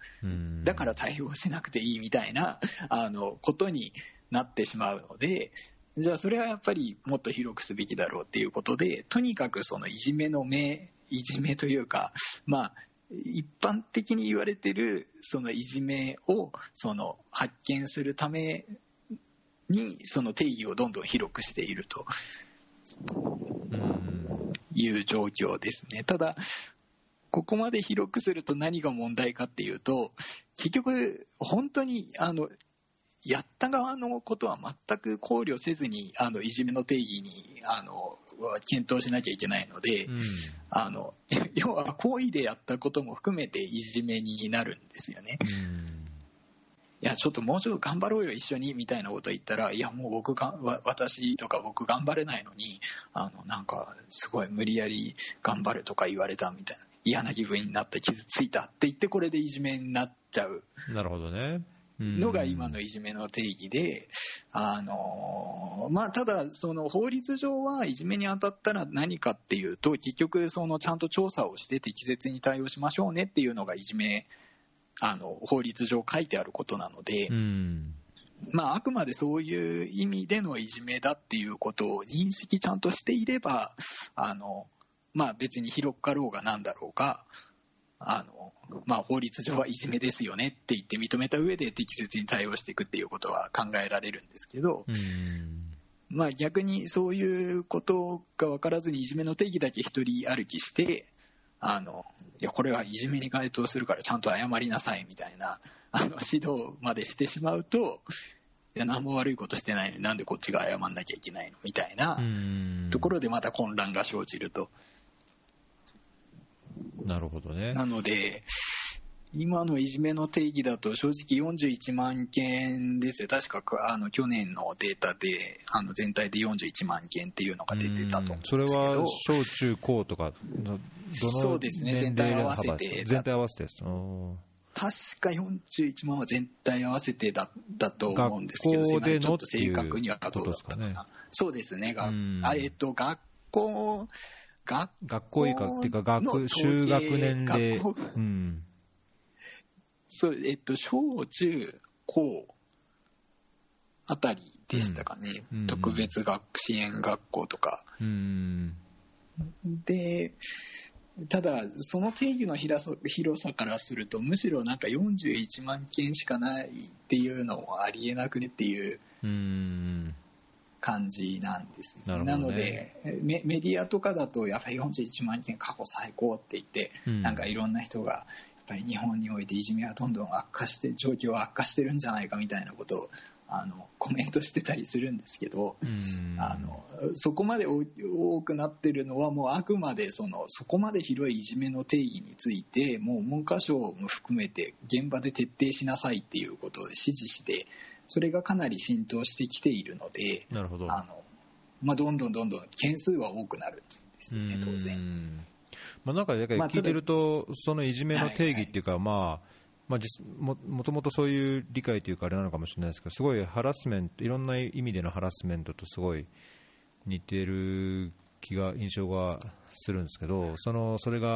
だから対応しなくていいみたいなあのことになってしまうので、じゃあそれはやっぱりもっと広くすべきだろうっていうことで、とにかくそのいじめの目、いじめというか、まあ、一般的に言われてるそのいじめをその発見するためにその定義をどんどん広くしているという状況ですね。ただ、ここまで広くすると何が問題かっていうと、結局、本当に、あの、やった側のことは全く考慮せずに、あの、いじめの定義に、あの、検討しなきゃいけないので、うん、あの、要は行為でやったことも含めていじめになるんですよね。うんいや、ちょっともうちょっと頑張ろうよ、一緒に、みたいなこと言ったら、いや、もう僕が、私とか僕頑張れないのに、あの、なんか、すごい無理やり頑張るとか言われたみたいな。嫌な気分になって傷ついたって言ってこれでいじめになっちゃう。なるほどね。のが今のいじめの定義で、あのまあ、ただ、その法律上はいじめに当たったら何かっていうと、結局、そのちゃんと調査をして適切に対応しましょうねっていうのがいじめ、あの法律上書いてあることなので。うん。まあ、あくまでそういう意味でのいじめだっていうことを認識ちゃんとしていれば、あのまあ、別に広かろうがなんだろうが、あのまあ、法律上はいじめですよねって言って認めた上で適切に対応していくっていうことは考えられるんですけど、うんまあ、逆にそういうことが分からずにいじめの定義だけ一人歩きして、あのいやこれはいじめに該当するからちゃんと謝りなさいみたいなあの指導までしてしまうと、いや何も悪いことしてないのになんでこっちが謝んなきゃいけないのみたいなうんところでまた混乱が生じると。なるほどね。なので、今のいじめの定義だと正直41万件ですよ、確かあの去年のデータであの全体で41万件っていうのが出てたとそれは小中高とかの、どのそうですね。全体合わせて全体合わせてです。確か41万は全体合わせてだだと思うんですけど、学校でのちょっと正確にはどうだったかな。そうですね、がうん。あえっと、学校、学学校以下っていうか、学、の統計就学年齢学校。うん。そう、えっと、小中高あたりでしたかね、うんうん特別学支援学校とか。うん。で、ただ、その定義の広さ広さからすると、むしろなんか41万件しかないっていうのもありえなくねっていううん。感じなんです、ね。のでメ、メディアとかだと、やっぱり41万件過去最高って言って、うん。なんかいろんな人が、やっぱり日本においていじめはどんどん悪化して、状況は悪化してるんじゃないかみたいなことをあのコメントしてたりするんですけど、うん。あのそこまで多多くなってるのは、もうあくまでそのそこまで広いいじめの定義について、もう文科省も含めて、現場で徹底しなさいっていうことを指示して、それがかなり浸透してきているので、なるほど。あのまあ、どんどんどんどん件数は多くなるんですよね、当う然。んまあ、なんか聞いてると、そのいじめの定義っていうか、まあまあ、実ももともとそういう理解というか、あれなのかもしれないですけど、すごいハラスメント、いろんな意味でのハラスメントとすごい似てる気が、印象がするんですけど、そのそれが。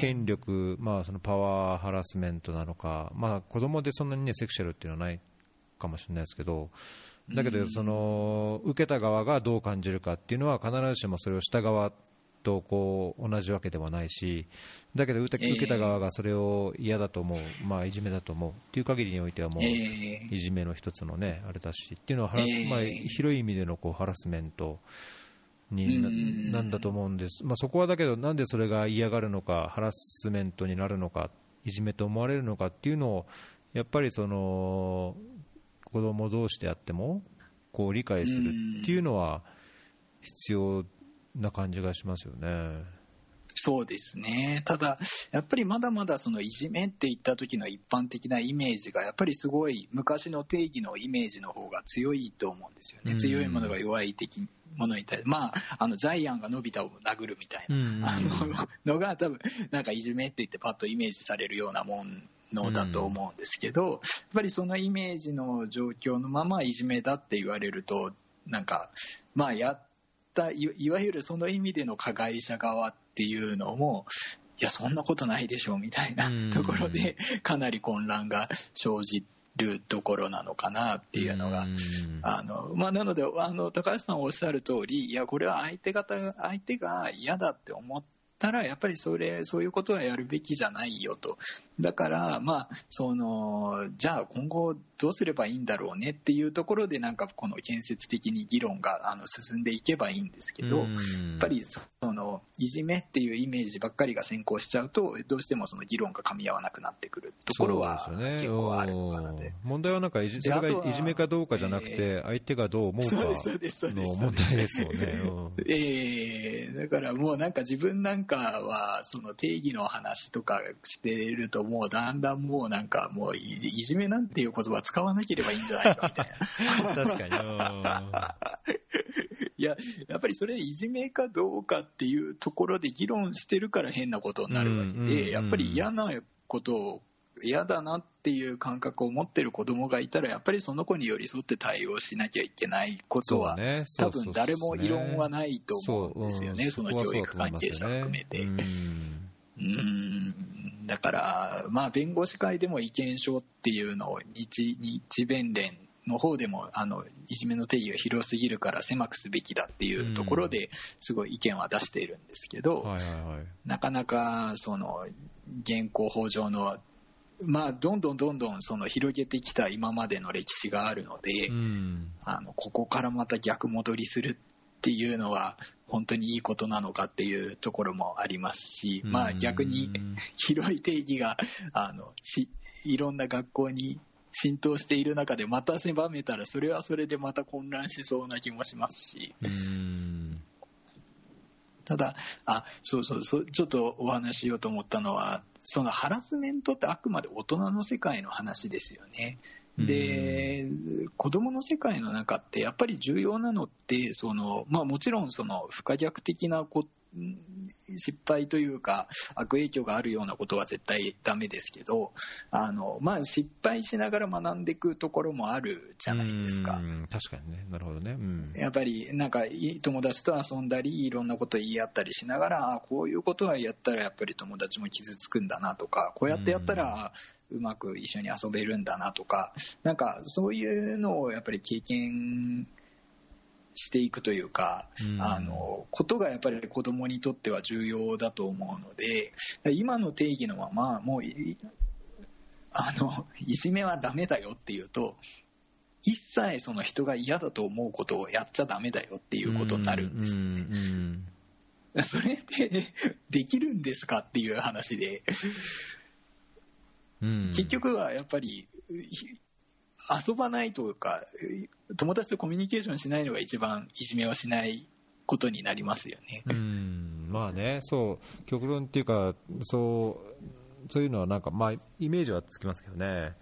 権力、まあ、そのパワーハラスメントなのか、まあ、子供でそんなに、ね、セクシャルっていうのはないかもしれないですけど、だけどその受けた側がどう感じるかっていうのは、必ずしもそれをした側とこう同じわけではないし、だけど受けた側がそれを嫌だと思う、まあ、いじめだと思うっていう限りにおいては、もう、ええ。いじめの一つのね、あれだし、っていうのはまあ、広い意味でのこうハラスメントになうん。なんだと思うんです、まあ、そこはだけど、なんでそれが嫌がるのか、ハラスメントになるのか、いじめと思われるのかっていうのを、やっぱりその子供同士であっても、こう理解するっていうのは必要な感じがしますよね。そうですね。ただ、やっぱりまだまだそのいじめって言った時の一般的なイメージが、やっぱりすごい昔の定義のイメージの方が強いと思うんですよね。うん強いものが弱い的ものに対して、まあ、あの、ジャイアンがのび太を殴るみたいな、うんあののが多分、なんかいじめって言ってパッとイメージされるようなもんのだと思うんですけど、やっぱりそのイメージの状況のままいじめだって言われると、なんか、まあ、やったい、いわゆるその意味での加害者側っていうのも、いや、そんなことないでしょうみたいなうん。ところで、かなり混乱が生じるところなのかなっていうのがん。あのまあ、なのであの、高橋さんおっしゃる通り、いや、これは相手方相手が嫌だって思ったら、やっぱりそれそういうことはやるべきじゃないよと、だから、まあ、そのじゃあ今後どうすればいいんだろうねっていうところで、なんかこの建設的に議論があの進んでいけばいいんですけど、うん。やっぱりそのいじめっていうイメージばっかりが先行しちゃうと、どうしてもその議論が噛み合わなくなってくるところは結構あるのかなでうん。問題はなんかいじ、それであとはいがじめかどうかじゃなくて、相手がどう思うかの問題ですよね。うん。ええだからもうなんか自分なんかはその定義の話とかしてるともうだんだんもうなんかもういいじめなんていう言葉使わなければいいんじゃないかみたいな。確かに。いややっぱりそれいじめかどうかっていうところで議論してるから変なことになるわけでやっぱり嫌なことを嫌だなっていう感覚を持ってる子供がいたらやっぱりその子に寄り添って対応しなきゃいけないことは、ね、多分誰も異論はないと思うんですよね、その教育関係者含めて。うん。だから、まあ、弁護士会でも意見書っていうのを日日弁連の方でもあのいじめの定義が広すぎるから狭くすべきだっていうところですごい意見は出しているんですけど、なかなかその現行法上のまあ、どんどんどんどんその広げてきた今までの歴史があるので、うん、あのここからまた逆戻りするっていうのは本当にいいことなのかっていうところもありますし、まあ、逆に広い定義があのしいろんな学校に浸透している中でまた狭めたらそれはそれでまた混乱しそうな気もしますし。ただあそうそうそうちょっとお話ししようと思ったのはそのハラスメントってあくまで大人の世界の話ですよね。で、子供の世界の中ってやっぱり重要なのってその、まあ、もちろんその不可逆的なこ失敗というか悪影響があるようなことは絶対ダメですけどあの、まあ、失敗しながら学んでいくところもあるじゃないですか。確かにね。なるほどね、うん、やっぱりなんか友達と遊んだりいろんなこと言い合ったりしながらこういうことはやったらやっぱり友達も傷つくんだなとかこうやってやったらうまく一緒に遊べるんだなとかなんかそういうのをやっぱり経験していくというか、うん、あのことがやっぱり子供にとっては重要だと思うので今の定義のままもうあのいじめはダメだよっていうと一切その人が嫌だと思うことをやっちゃダメだよっていうことになるんですよね。うんうん、それってできるんですかっていう話で、結局はやっぱり遊ばないとか、友達とコミュニケーションしないのが一番いじめをしないことになりますよね。うんまあね、そう、極論っていうか、そう、そういうのはなんか、まあ、イメージはつきますけどね。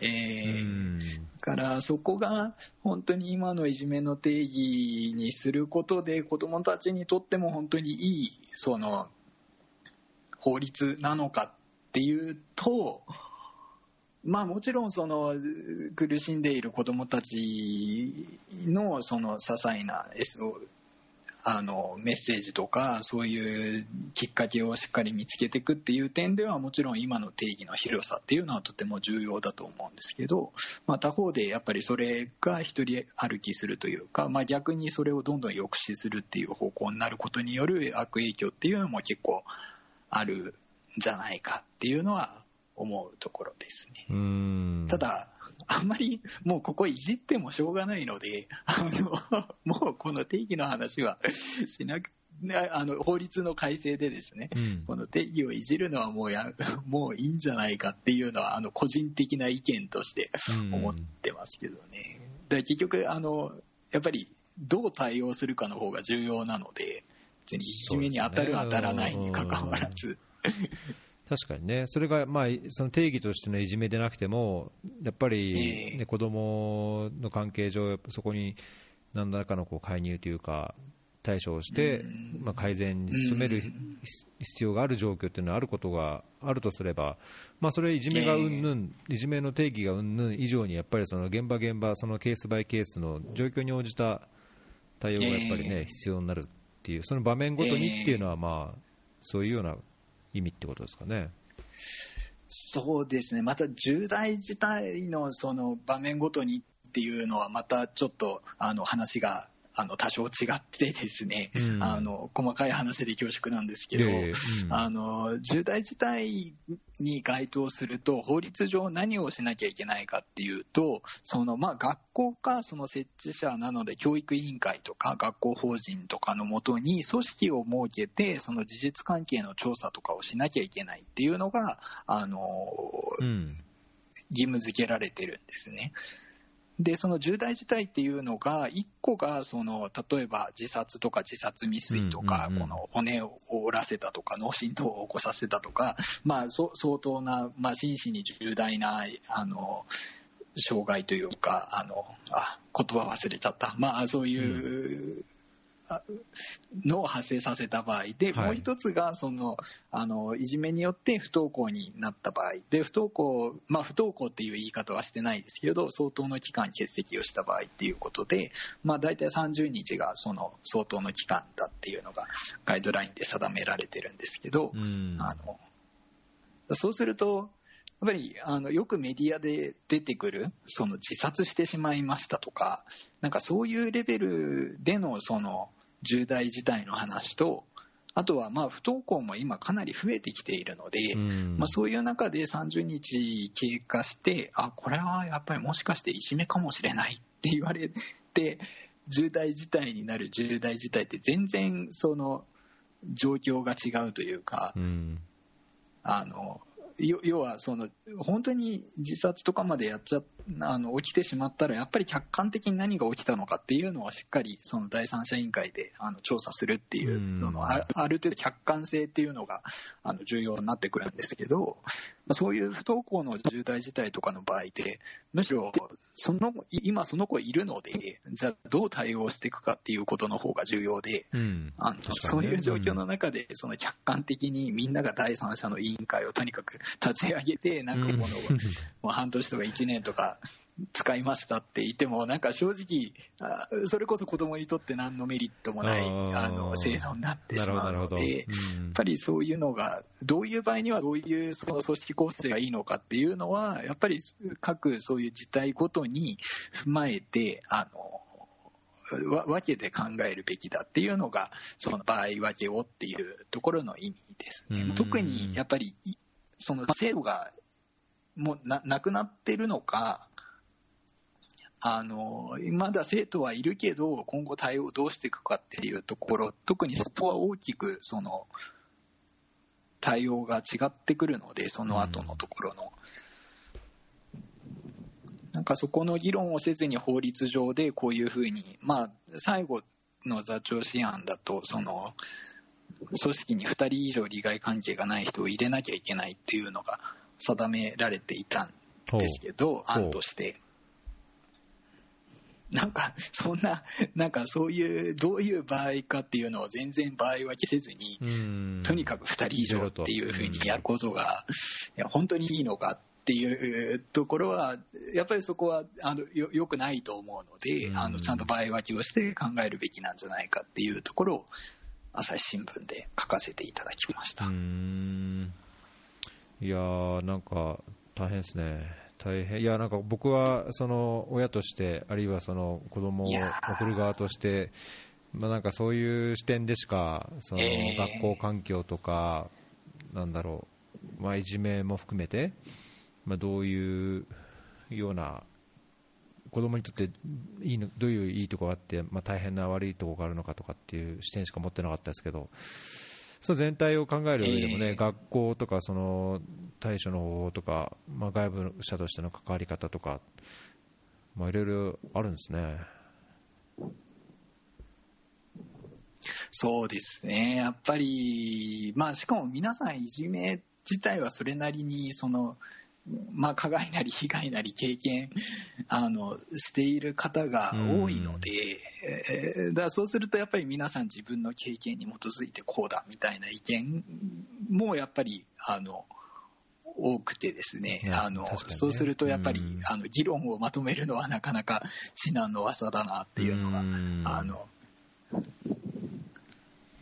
えー、からそこが本当に今のいじめの定義にすることで子どもたちにとっても本当にいいその法律なのかっていうとまあ、もちろんその苦しんでいる子どもたちのその些細な SO あのメッセージとかそういうきっかけをしっかり見つけていくっていう点ではもちろん今の定義の広さっていうのはとても重要だと思うんですけど、まあ、他方でやっぱりそれが一人歩きするというか、まあ、逆にそれをどんどん抑止するっていう方向になることによる悪影響っていうのも結構あるんじゃないかっていうのは思うところですね。ただ、あんまりもうここいじってもしょうがないので、あの もうこの定義の話は しなくあの法律の改正でですね、うん、この定義をいじるのはもうや もういいんじゃないかっていうのはあの個人的な意見として思ってますけどね。だ結局あのやっぱりどう対応するかの方が重要なので、別にいじめに当たる当たらないにかかわらず。確かにね、それがまあその定義としてのいじめでなくても、やっぱり、ね、子供の関係上、そこに何らかのこう介入というか、対処をして、まあ、改善に努める必要がある状況というのはあることがあるとすれば、まあ、それいじめがうんぬん、いじめの定義がうんぬん以上に、やっぱりその現場現場、そのケースバイケースの状況に応じた対応がやっぱりね、必要になるっていう、その場面ごとにっていうのは、まあ、そういうような意味ってことですかね。そうですね、また重大事態のその場面ごとにっていうのは、またちょっとあの話があの多少違ってですね、うん、あの細かい話で恐縮なんですけど、えーうん、あの重大事態に該当すると法律上何をしなきゃいけないかっていうとその、まあ、学校かその設置者なので教育委員会とか学校法人とかのもとに組織を設けてその事実関係の調査とかをしなきゃいけないっていうのがあの、うん、義務付けられてるんですね。でその重大事態っていうのが、1個がその例えば自殺とか自殺未遂とか、この骨を折らせたとか、脳震盪を起こさせたとか、まあ、相当な、まあ、真摯に重大なあの障害というか、あのあ言葉忘れちゃった、まあ、そういうのを発生させた場合で、はい。もう一つがそのあのいじめによって不登校になった場合で不登校、まあ、不登校っていう言い方はしてないですけど相当の期間欠席をした場合っていうことで、まあ、大体30日がその相当の期間だっていうのがガイドラインで定められてるんですけど、うん。あのそうすると、やっぱりあのよくメディアで出てくる、その自殺してしまいましたとか、なんかそういうレベルでのその重大事態の話と、あとはまあ不登校も今、かなり増えてきているので、うんまあ、そういう中で30日経過して、あこれはやっぱりもしかしていじめかもしれないって言われて、重大事態になる重大事態って、全然その状況が違うというか。うんあのよ要はその本当に自殺とかまでやっちゃあの起きてしまったらやっぱり客観的に何が起きたのかっていうのはしっかりその第三者委員会であの調査するっていううん。そのあある程度客観性っていうのがあの重要になってくるんですけどまあそういう不登校の重大事態とかの場合でむしろそのい今その子いるのでじゃあどう対応していくかっていうことの方が重要でうん。あのね。そういう状況の中で、その客観的にみんなが第三者の委員会をとにかく立ち上げて、なんかこの、うん。もう半年とか1年とか使いましたって言っても、なんか正直、あそれこそ子供にとって何のメリットもないあの制度になってなしまうので、やっぱりそういうのが、どういう場合にはどういうその組織構成がいいのかっていうのは、やっぱり各そういう事態ごとに踏まえて、あのわ分けて考えるべきだっていうのが、その場合分けをっていうところの意味ですね。うん。特にやっぱり、いその制度がもうななくなってるのか、あのまだ生徒はいるけど、今後対応どうしていくかっていうところ、特にそこは大きくその対応が違ってくるので、その後のところの。なんかそこの議論をせずに法律上でこういうふうに、まあ、最後の座長試案だと、その組織に2人以上利害関係がない人を入れなきゃいけないっていうのが定められていたんですけど、案として。なんか、そんな、なんかそういう、どういう場合かっていうのを全然場合分けせずに、うん。とにかく2人以上っていうふうにやることが、いや本当にいいのかっていうところは、やっぱりそこはあのよよくないと思うので、うん。あのちゃんと場合分けをして考えるべきなんじゃないかっていうところを、朝日新聞で書かせていただきました。いやー、なんか大変ですね、大変、いや、なんか僕はその親として、あるいはその子供を送る側として、まあ、なんかそういう視点でしか、そのえー学校環境とか、なんだろう、まあ、いじめも含めて、まあ、どういうような、子供にとっていいのどういういいところがあって、まあ、大変な悪いところがあるのかとかっていう視点しか持ってなかったですけど、その全体を考える上でもね、えー学校とかその対処の方法とか、まあ、外部者としての関わり方とか、まあ、いろいろあるんですね。そうですね、やっぱり、まあ、しかも皆さん、いじめ自体はそれなりにその、まあ、加害なり被害なり経験 あのしている方が多いので、えーだそうするとやっぱり皆さん自分の経験に基づいてこうだみたいな意見もやっぱりあの多くてですねいやあのそうするとやっぱりうん。あの議論をまとめるのはなかなか至難の業だなっていうのがうん。あの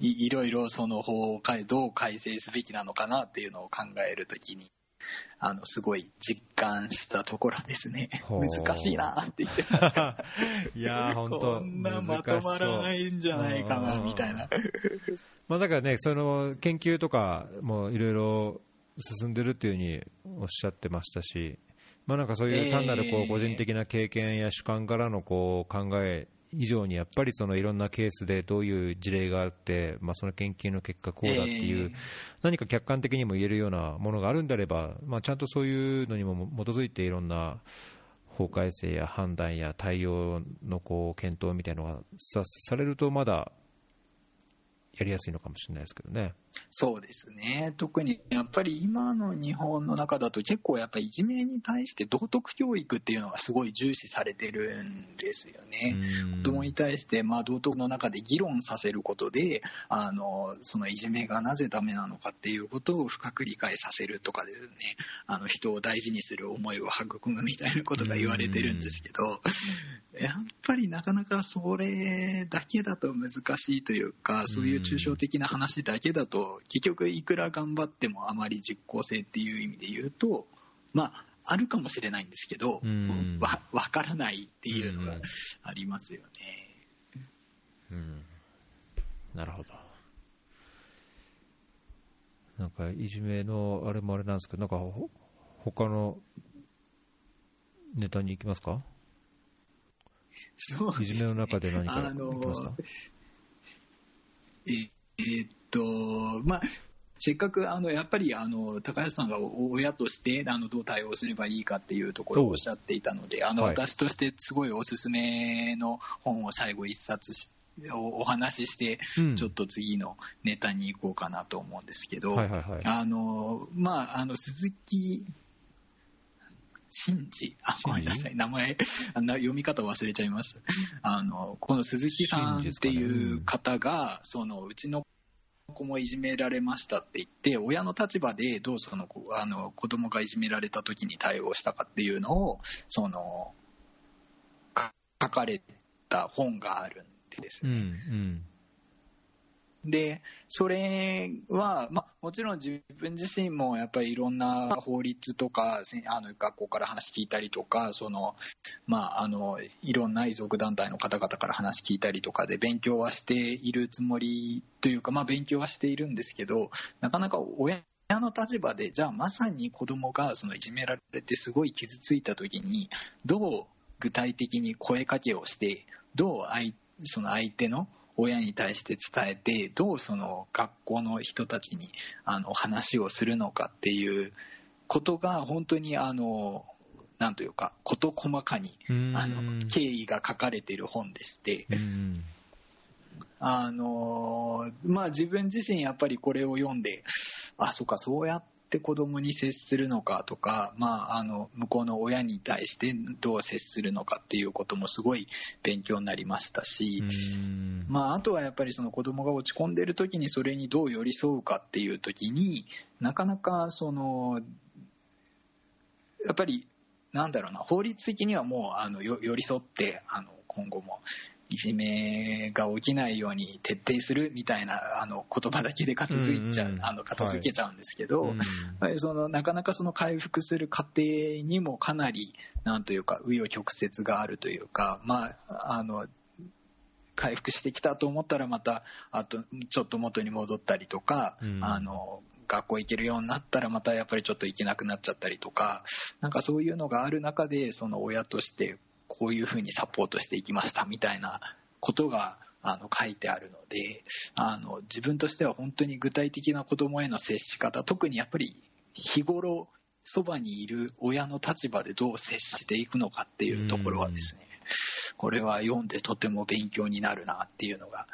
いいろいろその法をどう改正すべきなのかなっていうのを考えるときにあのすごい実感したところですね。難しいなって言って。いやー、本当、こんなまとまらないんじゃないかなみたいな。まあ、だからね、その研究とかもいろいろ進んでるっていうふうにおっしゃってましたし、まあ、なんかそういう単なるこえー。う個人的な経験や主観からのこう考え以上に、やっぱりそのいろんなケースでどういう事例があって、まあ、その研究の結果、こうだっていう、えー何か客観的にも言えるようなものがあるんであれば、まあ、ちゃんとそういうのにも基づいていろんな法改正や判断や対応のこう検討みたいなのがさされると、まだやりやすいのかもしれないですけどね。そうですね、特にやっぱり今の日本の中だと、結構やっぱりいじめに対して道徳教育っていうのがすごい重視されてるんですよね。子供に対して、まあ、道徳の中で議論させることであの、そのいじめがなぜダメなのかっていうことを深く理解させるとかですね、あの人を大事にする思いを育むみたいなことが言われてるんですけど、やっぱりなかなかそれだけだと難しいというか、そういう抽象的な話だけだと、結局いくら頑張ってもあまり実効性っていう意味で言うと、まあ、あるかもしれないんですけど、わ分からないっていうのがありますよね。うん、なるほど。なんかいじめのあれもあれなんですけど、なんか他のネタに行きますか？そう。いじめの中で何かあのええー、っと、まあ、せっかくあのやっぱりあの高橋さんが親としてあのどう対応すればいいかっていうところをおっしゃっていたので、あの私としてすごいおすすめの本を最後一冊お話しして、ちょっと次のネタに行こうかなと思うんですけど、あのまあ、あの鈴木真治あ、ごめんなさい、名前、あ読み方忘れちゃいました。あの、この鈴木さんっていう方が、その、うちの子もいじめられましたって言って、親の立場でどうその子あの子供がいじめられた時に対応したかっていうのを、その、書かれた本があるんですね。うんうんで、それは、まあ、もちろん自分自身もやっぱりいろんな法律とか、あの学校から話聞いたりとか、その、まあ、あの、いろんな遺族団体の方々から話聞いたりとかで勉強はしているつもりというか、まあ、勉強はしているんですけど、なかなか親の立場で、じゃあまさに子供がそのいじめられてすごい傷ついた時に、どう具体的に声かけをして、どう相その相手の親に対して伝えてどうその学校の人たちにあの話をするのかっていうことが本当にあのなんというか事細かにあの経緯が書かれている本でして。あのまあ、自分自身やっぱりこれを読んであそうかそうやっって子供に接するのかとか、まあ、あの向こうの親に対してどう接するのかっていうこともすごい勉強になりましたし、まあ、あとはやっぱりその子供が落ち込んでる時にそれにどう寄り添うかっていう時になかなかそのやっぱりなんだろうな法律的にはもうあの寄り添ってあの今後もいじめが起きないように徹底するみたいなあの言葉だけで片付いちゃう、うんうん、あの片付けちゃうんですけど、はい、そのなかなかその回復する過程にもかなりなんというか紆余曲折があるというか、まあ、あの回復してきたと思ったらまたあとちょっと元に戻ったりとか、うん、あの学校行けるようになったらまたやっぱりちょっと行けなくなっちゃったりとかなんかそういうのがある中でその親としてこういうふうにサポートしていきましたみたいなことがあの書いてあるのであの自分としては本当に具体的な子どもへの接し方特にやっぱり日頃そばにいる親の立場でどう接していくのかっていうところはですねこれは読んでとても勉強になるなっていうのが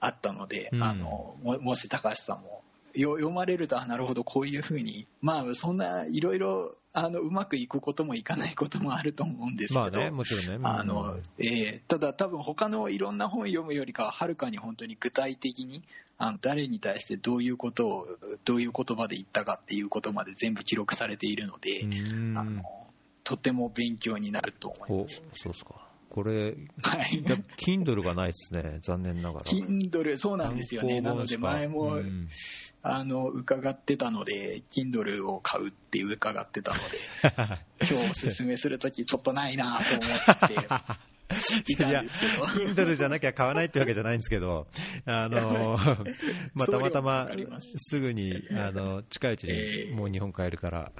あったので、あのもし高橋さんも読まれると、なるほど、こういうふうに、まあ、そんないろいろあのうまくいくこともいかないこともあると思うんですけど、まあね、もちろんね、あのえー、ただ、多分他のいろんな本読むよりかは、はるかに本当に具体的にあの誰に対してどういうことを、どういう言葉で言ったかっていうことまで全部記録されているので、あのとても勉強になると思います。そうですかこれ、はい、Kindle がないですね、残念ながら。Kindle、そうなんですよね。なので、前も、うん、あの、伺ってたので、Kindle を買うって伺ってたので、今日おすすめするとき、ちょっとないなと思って。いたんですけど。Kindle じゃなきゃ買わないってわけじゃないんですけど、あの、まあ、たまたますぐに、あの、近いうちにもう日本帰るから、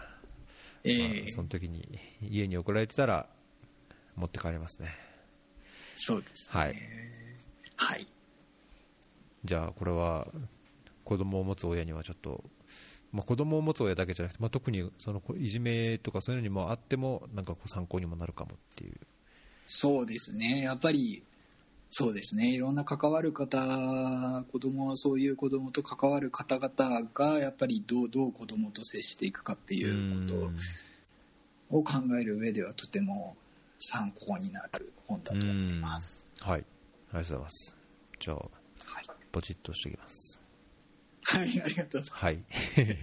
えーまあ、その時に家に送られてたら持って帰れますね。そうですね。はい。はい。じゃあ、これは、子供を持つ親にはちょっと、まあ、子供を持つ親だけじゃなくて、まあ、特にそのいじめとかそういうのにもあっても、なんかこう参考にもなるかもっていう。そうですね。やっぱり、そうですねいろんな関わる方子供そういう子供と関わる方々がやっぱりどうどう子供と接していくかっていうことを考える上ではとても参考になる本だと思います。はい。ありがとうございます。じゃあ、はい、ポチッとしておきます。はい、ありがとうございます。はい。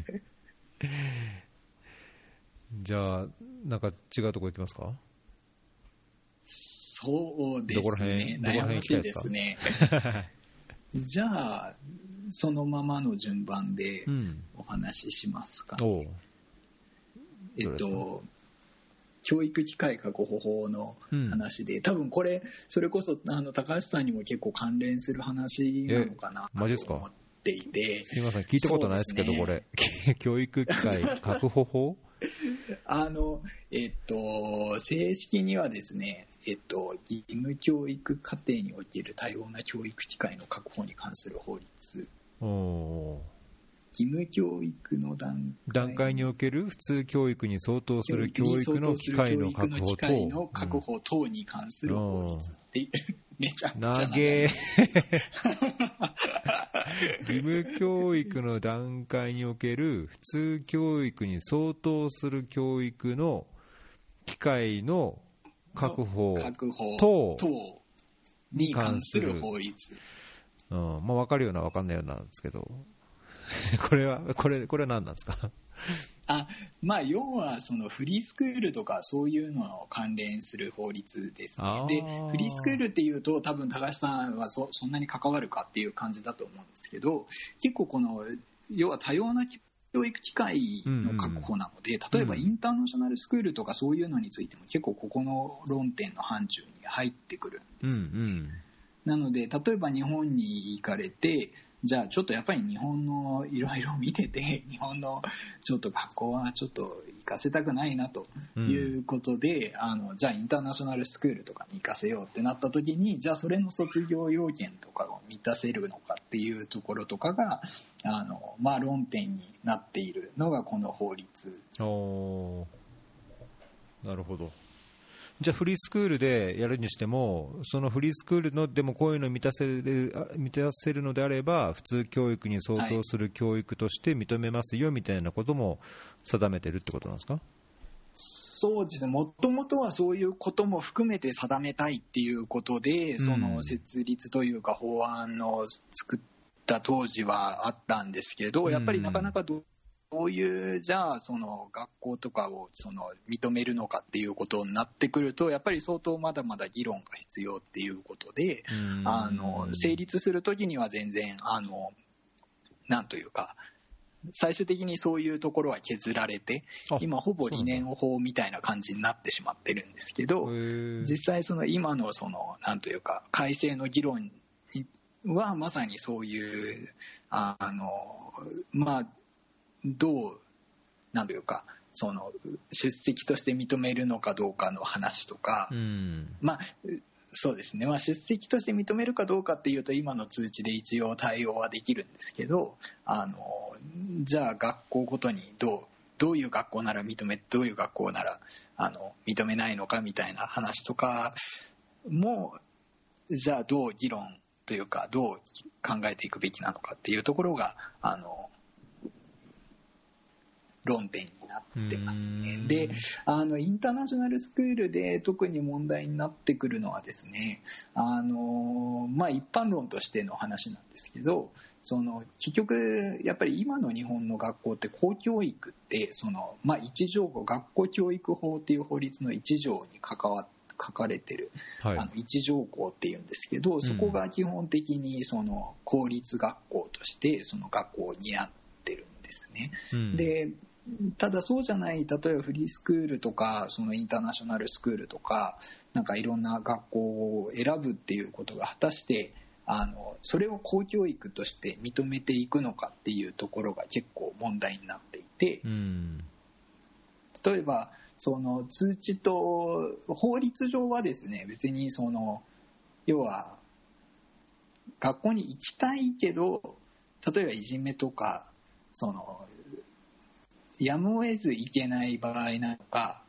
じゃあ、なんか違うとこ行きますか？そうですね。どこら辺？悩ましいですね。じゃあ、そのままの順番でうん。お話ししますか、おうえっと、教育機会確保法のうん。話で、多分これ、それこそあの高橋さんにも結構関連する話なのかなと思っていて、すいません、聞いたことないですけど、そうこれ。教育機会確保法？あの、えっと、正式にはですね、えっと、義務教育課程における多様な教育機会の確保に関する法律、お義務教育の段階。段階における普通教育に相当する教育の機会の確保教育の機会のと、確保等に関する法律っていう、めちゃくちゃ長い。長え。義務教育の段階における普通教育に相当する教育の機会の確保、等に関する。法律。うん。まあ、分かるような分かんないようなんですけど、これは、これ、これは何なんですか？あまあ、要はそのフリースクールとかそういうのを関連する法律ですあね。ーで、フリースクールっていうと、多分高橋さんはそそんなに関わるかっていう感じだと思うんですけど、結構この、要は多様な教育機会の確保なので、例えばインターナショナルスクールとかそういうのについても結構ここの論点の範疇に入ってくるんうんです。うん。なので、例えば日本に行かれて、じゃあちょっとやっぱり日本のいろいろ見てて、日本のちょっと学校はちょっと行かせたくないなということで、あのじゃあインターナショナルスクールとかに行かせようってなった時に、じゃあそれの卒業要件とかを満たせるのかっていうところとかが、あのまあ、論点になっているのがこの法律。なるほど。じゃあ、フリースクールでやるにしても、そのフリースクールのでもこういうのを満たせるあ満たせるのであれば、普通教育に相当する教育として認めますよみたいなことも定めてるってことなんですか、そうですね、もともとはそういうことも含めて定めたいっていうことで、その設立というか、法案の作った当時はあったんですけど、やっぱりなかなかどういう、じゃあ、その学校とかをその認めるのかっていうことになってくると、やっぱり相当まだまだ議論が必要っていうことで、うん。あの成立するときには全然あの、なんというか、最終的にそういうところは削られてあ、今、ほぼ理念法みたいな感じになってしまってるんですけど、実際、その今のそのなんというか、改正の議論はまさにそういう、あのまあ、どう、なんというか、その出席として認めるのかどうかの話とか、うん。まあ、そうですね、まあ、出席として認めるかどうかっていうと、今の通知で一応対応はできるんですけど、あのじゃあ、学校ごとにどうどういう学校なら認め、どういう学校ならあの認めないのかみたいな話とかも、じゃあ、どう議論というか、どう考えていくべきなのかっていうところが、あの論点になってますね。うんであのインターナショナルスクールで特に問題になってくるのはですねあの、まあ、一般論としての話なんですけどその結局やっぱり今の日本の学校って公教育ってその、まあ、一条項学校教育法っていう法律の一条に関わ書かれてる、はいあの一条項っていうんですけどそこが基本的にその公立学校としてその学校にあってるんですね。うんでただそうじゃない例えばフリースクールとかそのインターナショナルスクールとかなんかいろんな学校を選ぶっていうことが果たしてあのそれを公教育として認めていくのかっていうところが結構問題になっていてうん。例えばその通知と法律上はですね別にその要は学校に行きたいけど例えばいじめとかそのやむを得ず行けない場合なのか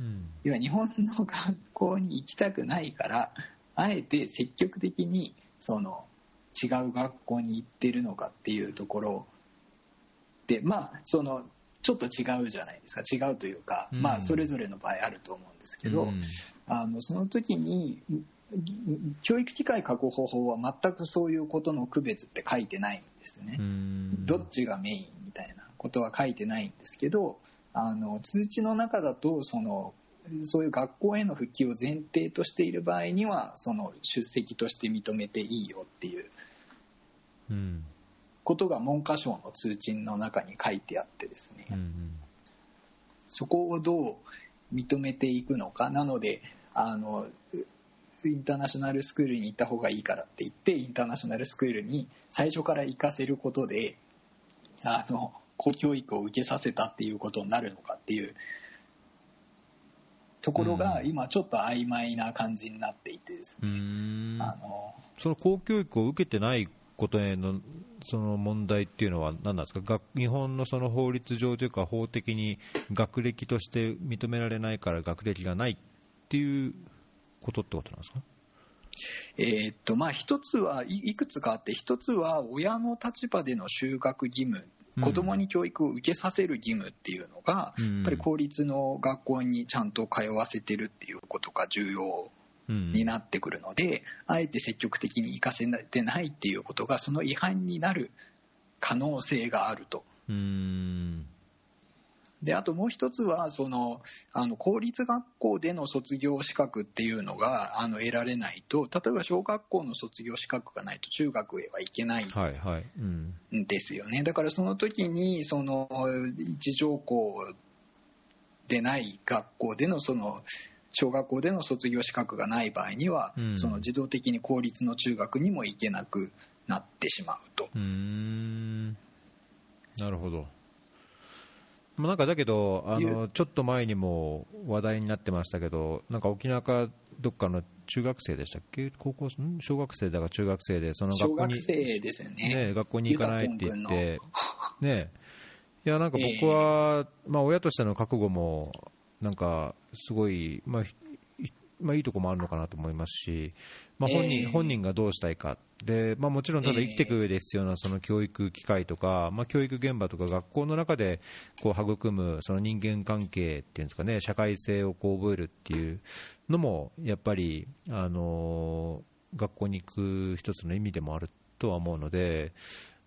うん。要は日本の学校に行きたくないからあえて積極的にその違う学校に行ってるのかっていうところ。でまあそのちょっと違うじゃないですか。違うというか、うん。まあそれぞれの場合あると思うんですけど、うん。あのその時に教育機会確保法は全くそういうことの区別って書いてないんですね。うん。どっちがメインことは書いてないんですけどあの通知の中だとそのそういう学校への復帰を前提としている場合にはその出席として認めていいよっていううんことが文科省の通知の中に書いてあってですね、うん。そこをどう認めていくのかなのであのインターナショナルスクールに行った方がいいからって言ってインターナショナルスクールに最初から行かせることであの公教育を受けさせたっていうことになるのかっていうところがうん。今ちょっと曖昧な感じになっていてですうね、ん。あのその公教育を受けてないことへのその問題っていうのは何なんですか？学日本のその法律上というか法的に学歴として認められないから学歴がないっていうことってことなんですか？えーっとまあ一つはいいくつかあって一つは親の立場での就学義務うん子供に教育を受けさせる義務っていうのが、うん。やっぱり公立の学校にちゃんと通わせてるっていうことが重要になってくるので、あえて積極的に行かせてないっていうことがその違反になる可能性があると。うんであともう一つはそのあの公立学校での卒業資格っていうのがあの得られないと例えば小学校の卒業資格がないと中学へは行けないはいはい。うん。んですよね。だからその時にその一条校でない学校でのその小学校での卒業資格がない場合には、うん。その自動的に公立の中学にも行けなくなってしまうと。うなるほど。まあなんかだけどあいの、ちょっと前にも話題になってましたけど、なんか沖縄かどっかの中学生でしたっけ、高校ん？小学生だか中学生で、その学小校にね。ね、学校に行かないって言って、ね、いや、なんか僕は、まあ、親としての覚悟も、なんか、すごい、まあ、まあ、いいとこもあるのかなと思いますし、まあ、本人、ええ本人がどうしたいか。で、まあ、もちろん、ただええ生きていく上で必要なその教育機会とか、まあ、教育現場とか学校の中でこう育むその人間関係っていうんですかね、社会性をこう覚えるっていうのも、やっぱり、あの学校に行く一つの意味でもあるとは思うので、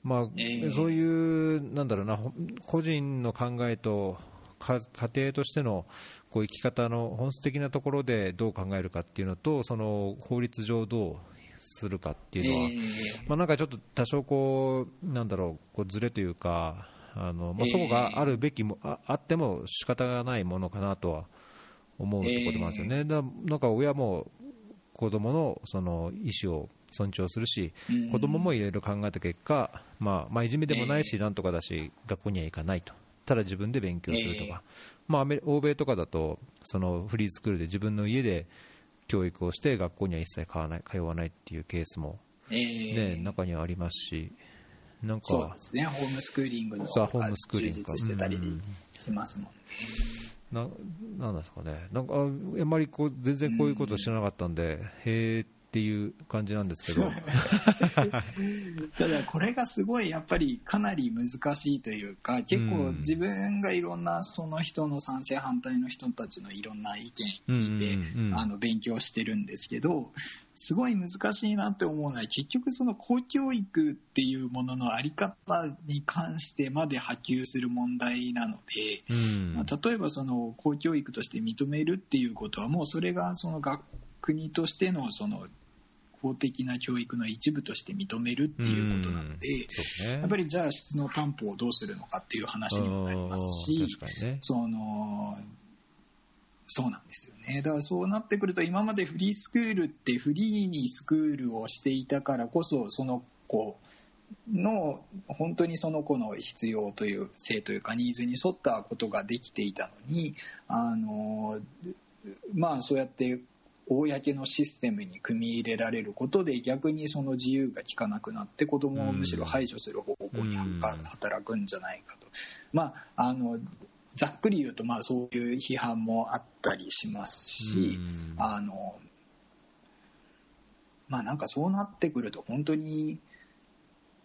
まあええそういう、なんだろうな、ほ個人の考えと、か家庭としてのこう生き方の本質的なところでどう考えるかっていうのと、その法律上どうするかっていうのは、ええまあ、なんかちょっと多少こう、なんだろう、こうずれというか、あのまあ、ええそこがあるべきも、ああっても仕方がないものかなとは思うところなんですよね。だなんか親も子供のその意思を尊重するし、うん。子供もいろいろ考えた結果、まあ、まあいじめでもないし、なんとかだし、学校には行かないと、ただ自分で勉強するとか、まあ、欧米とかだと、そのフリースクールで自分の家で教育をして、学校には一切通わない通わないっていうケースも、ええ。ね、中にはありますし、なんか。そうで、すね、ホームスクーリングのホームスクーリングしてたりうんしますもんね。ななんですかね、なんかああんまりこう全然こういうこと知らなかったんで、へーっていう感じなんですけど、ただこれがすごいやっぱりかなり難しいというか結構うん。自分がいろんなその人の賛成反対の人たちのいろんな意見聞いて、あの勉強してるんですけどすごい難しいなって思うのは結局その公教育っていうものの在り方に関してまで波及する問題なので。うん。まあ、例えばその公教育として認めるっていうことはもうそれがその学国としてのその公的な教育の一部として認めるっていうことなので、ねやっぱりじゃあ質の担保をどうするのかっていう話にもなりますしね。そのそうなんですよねだからそうなってくると今までフリースクールってフリーにスクールをしていたからこそその子の本当にその子の必要という性というかニーズに沿ったことができていたのにあのまあそうやって公のシステムに組み入れられることで逆にその自由が利かなくなって子どもをむしろ排除する方向に働くんじゃないかと。まああのざっくり言うとまあそういう批判もあったりしますし、あのまあなんかそうなってくると本当に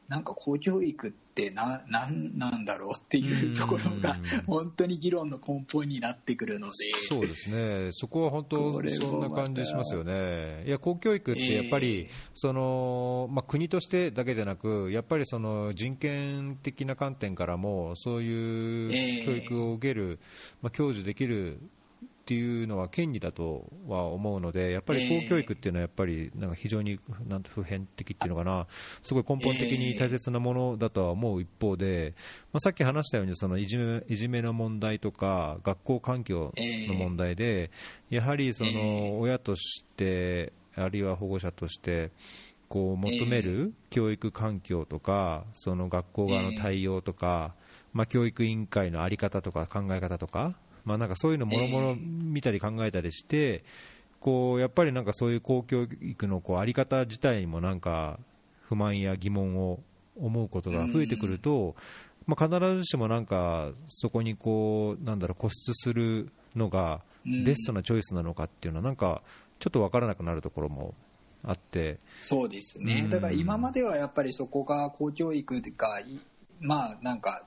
なんか公教育ってな何なんだろうっていうところが本当に議論の根本になってくるので。そうですね、そこは本当、そんな感じしますよね、いや公教育ってやっぱり、えー、そのまあ、国としてだけじゃなく、やっぱりその人権的な観点からも、そういう教育を受ける、まあ、享受できるっていうのは権利だとは思うので、やっぱり公教育っていうのは、やっぱりなんか非常になん普遍的っていうのかな、すごい根本的に大切なものだとは思う一方で、まあ、さっき話したように、そのいじめいじめの問題とか、学校環境の問題で、やはりその親として、あるいは保護者として、こう求める教育環境とか、その学校側の対応とか、まあ、教育委員会の在り方とか考え方とか、まあ、なんかそういうのもろもろ見たり考えたりして、こうやっぱりなんかそういう公教育のこうあり方自体にもなんか不満や疑問を思うことが増えてくると、まあ、必ずしもなんかそこにこうなんだろう固執するのがベストなチョイスなのかっていうのはなんかちょっと分からなくなるところもあって。そうですね、だから今まではやっぱりそこが公教育がまあなんか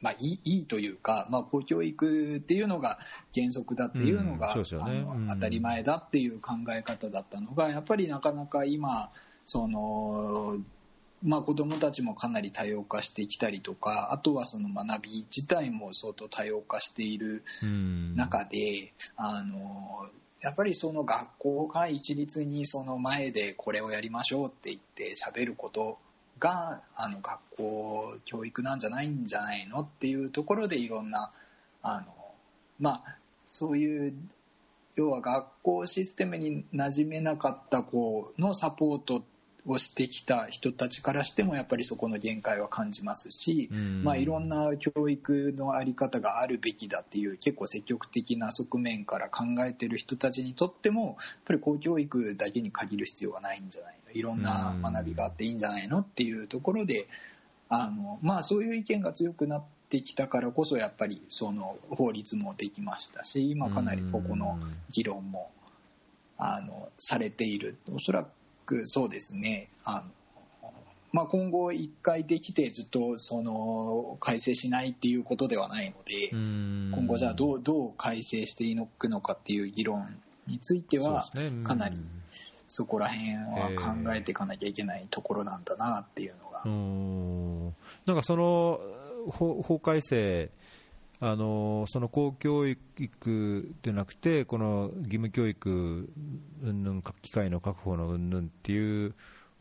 まあ、いいいいというか、まあ、公教育っていうのが原則だっていうのが、当たり前だっていう考え方だったのがやっぱりなかなか今その、まあ、子どもたちもかなり多様化してきたりとかあとはその学び自体も相当多様化している中で、あのやっぱりその学校が一律にその前でこれをやりましょうって言って喋ることがあの学校教育なんじゃないんじゃないのっていうところでいろんなあの、まあ、そういう要は学校システムに馴染めなかった子のサポートをしてきた人たちからしてもやっぱりそこの限界は感じますし、まあ、いろんな教育の在り方があるべきだっていう結構積極的な側面から考えてる人たちにとってもやっぱり公教育だけに限る必要はないんじゃないの。いろんな学びがあっていいんじゃないのっていうところであの、まあ、そういう意見が強くなってきたからこそやっぱりその法律もできましたし今かなりここの議論もあのされている。おそらくそうですね。あの、まあ、今後1回できてずっとその改正しないっていうことではないので今後じゃあどうどう改正していくのかっていう議論についてはかなりそこら辺は考えていかなきゃいけないところなんだなっていうのが。なんかその法改正あのその公教育でなくて、この義務教育機会の確保のうんぬんっていう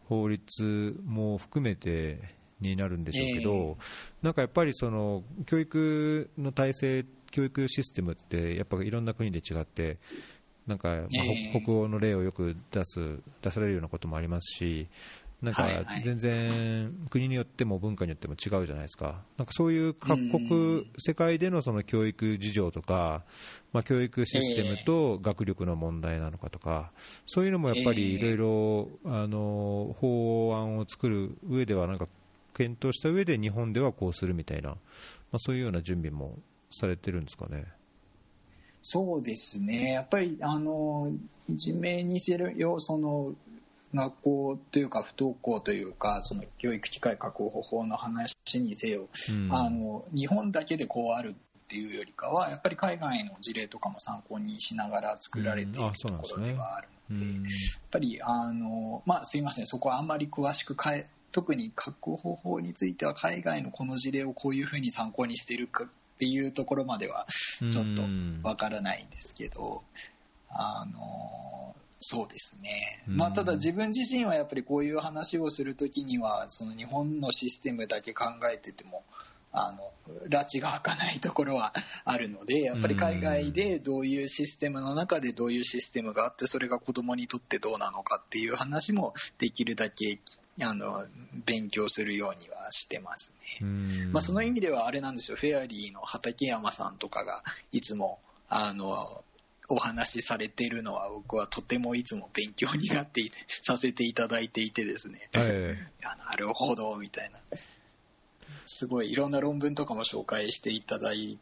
法律も含めてになるんでしょうけど、えー、なんかやっぱりその教育の体制、教育システムって、やっぱいろんな国で違って、なんか、まあ、北欧の例をよく出す出されるようなこともありますし、なんか全然国によっても文化によっても違うじゃないですか、なんかそういう各国、世界でのその教育事情とか、まあ、教育システムと学力の問題なのかとか、そういうのもやっぱりいろいろ法案を作る上では、なんか検討した上で日本ではこうするみたいな、まあ、そういうような準備もされてるんですかね。そうですね、やっぱりあのいじめにしろよその学校というか不登校というかその教育機会確保法の話にせよ、うん、あの日本だけでこうあるっていうよりかはやっぱり海外の事例とかも参考にしながら作られているところではあるので、うん。でね、やっぱりあの、まあ、すいませんそこはあんまり詳しく変え特に確保法については海外のこの事例をこういうふうに参考にしているかっていうところまではちょっとわからないんですけど、あのそうですね、まあ、ただ自分自身はやっぱりこういう話をするときにはその日本のシステムだけ考えててもあの拉致が開かないところはあるのでやっぱり海外でどういうシステムの中でどういうシステムがあってそれが子どもにとってどうなのかっていう話もできるだけあの勉強するようにはしてますね、まあ、その意味ではあれなんですよ。フェアリーの畠山さんとかがいつもあのお話しされているのは僕はとてもいつも勉強になってさせていただいていてですね、はい、なるほどみたいな。すごいいろんな論文とかも紹介していただい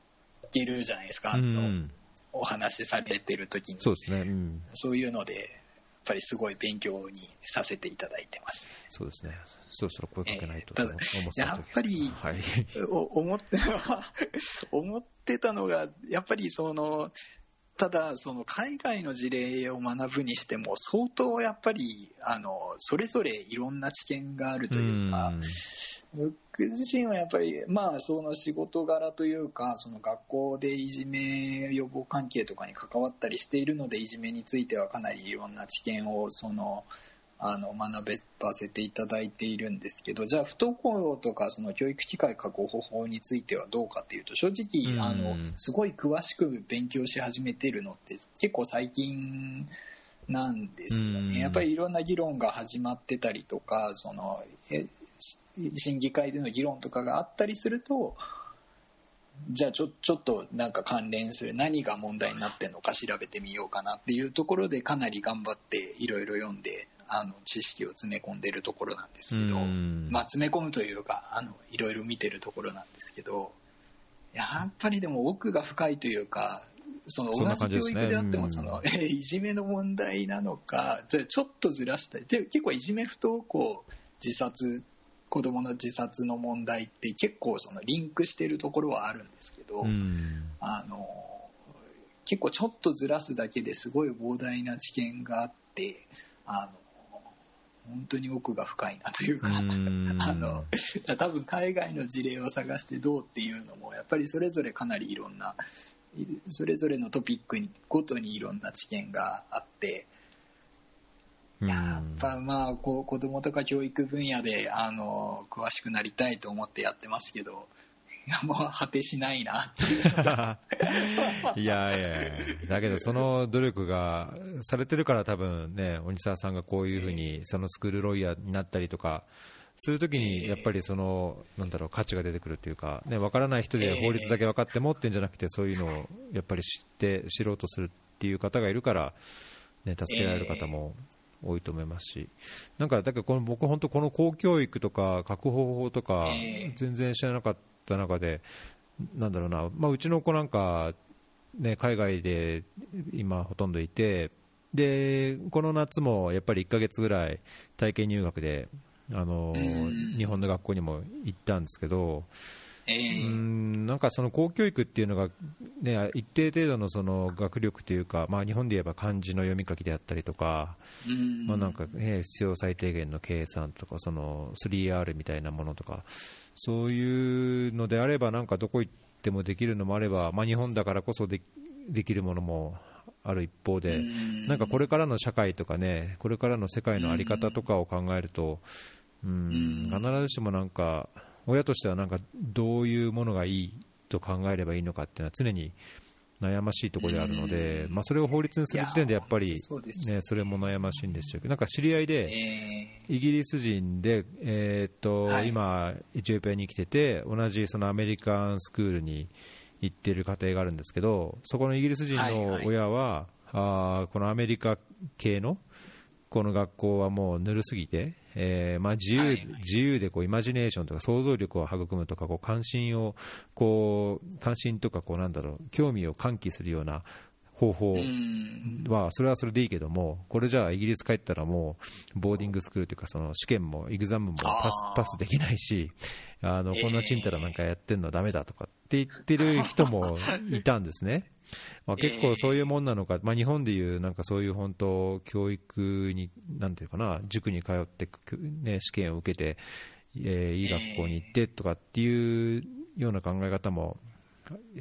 てるじゃないですか、うん、お話しされてる時に。そうですね、うん、そういうのでぱりすごい勉強にさせていただいてます。そうですね。そろそろ声かけないとえーやっぱりはい。お 思って 思ってたのが、やっぱりその、ただ、その海外の事例を学ぶにしても、相当やっぱり、あの、それぞれいろんな知見があるというか、僕自身はやっぱり、まあ、その仕事柄というか、その学校でいじめ予防関係とかに関わったりしているので、いじめについてはかなりいろんな知見をそのあの学ばせていただいているんですけど、じゃあ、不登校とかその教育機会確保法についてはどうかというと、正直、うんあのすごい詳しく勉強し始めているのって、結構最近なんですようんね。やっぱりいろんな議論が始まってたりとか、そのえ審議会での議論とかがあったりすると、じゃあちょちょっとなんか関連する何が問題になってるのか調べてみようかなっていうところでかなり頑張っていろいろ読んであの知識を詰め込んでるところなんですけど、うん。まあ、詰め込むというかあのいろいろ見てるところなんですけどやっぱりでも奥が深いというかその同じ教育であってうん。もその、えいじめの問題なのかじゃあちょっとずらしたい。で結構いじめ不登校自殺子供の自殺の問題って結構そのリンクしてるところはあるんですけど、うん。あの結構ちょっとずらすだけですごい膨大な知見があってあの本当に奥が深いなというか、うんあの多分海外の事例を探してどうっていうのもやっぱりそれぞれかなりいろんないそれぞれのトピックにごとにいろんな知見があって。やっぱまあこう子供とか教育分野であの詳しくなりたいと思ってやってますけどもう果てしないなってい いやいやだけどその努力がされてるから、多分ね、鬼沢さんがこういうふうに、そのスクールロイヤーになったりとか、するときに、やっぱりその、なんだろう、価値が出てくるっていうか、ね、分からない人で法律だけ分かってもってんじゃなくて、そういうのをやっぱり知って、知ろうとするっていう方がいるから、ね、助けられる方も多いと思いますし、なんか、だけどこの僕、本当、この公教育とか、確保法とかええ、全然知らなかった中で、なんだろうな、まあ、うちの子なんか、ね、海外で今、ほとんどいて、でこの夏もやっぱり1ヶ月ぐらい体験入学で、あのうん。日本の学校にも行ったんですけど、えうえんなんかその公教育っていうのが、ね、一定程度のその学力というか、まあ、日本で言えば漢字の読み書きであったりとか、うん。まあ、なんか、ね、必要最低限の計算とか、その 3R みたいなものとか、そういうのであれば、なんかどこ行ってもできるのもあれば、まあ、日本だからこそでできるものもある一方で、うん。なんかこれからの社会とかね、これからの世界の在り方とかを考えると、うん、必ずしもなんか、親としてはなんかどういうものがいいと考えればいいのかっていうのは常に悩ましいところであるので、うん。まあ、それを法律にする時点でやっぱり、ね、それも悩ましいんですよ。なんか知り合いで、えイギリス人で、えーっとはい。今、エチオピアに来てて、同じそのアメリカンスクールに行ってる家庭があるんですけど、そこのイギリス人の親は、あーこのアメリカ系のこの学校はもうぬるすぎて、えーまあ、自由自由でこうイマジネーションとか想像力を育むとかこう関心をこう関心とかこうなんだろう興味を喚起するような方法は、それはそれでいいけども、これじゃあイギリス帰ったらもう、ボーディングスクールというか、その試験も、エグザムもパスパスできないし、あの、えーこんなちんたらなんかやってんのダメだとかって言ってる 人もいたんですね。まあ、結構そういうもんなのか、まあ、日本でいうなんかそういう本当、教育に、なんていうかな、塾に通って、ね、試験を受けて、えーいい学校に行ってとかっていうような考え方も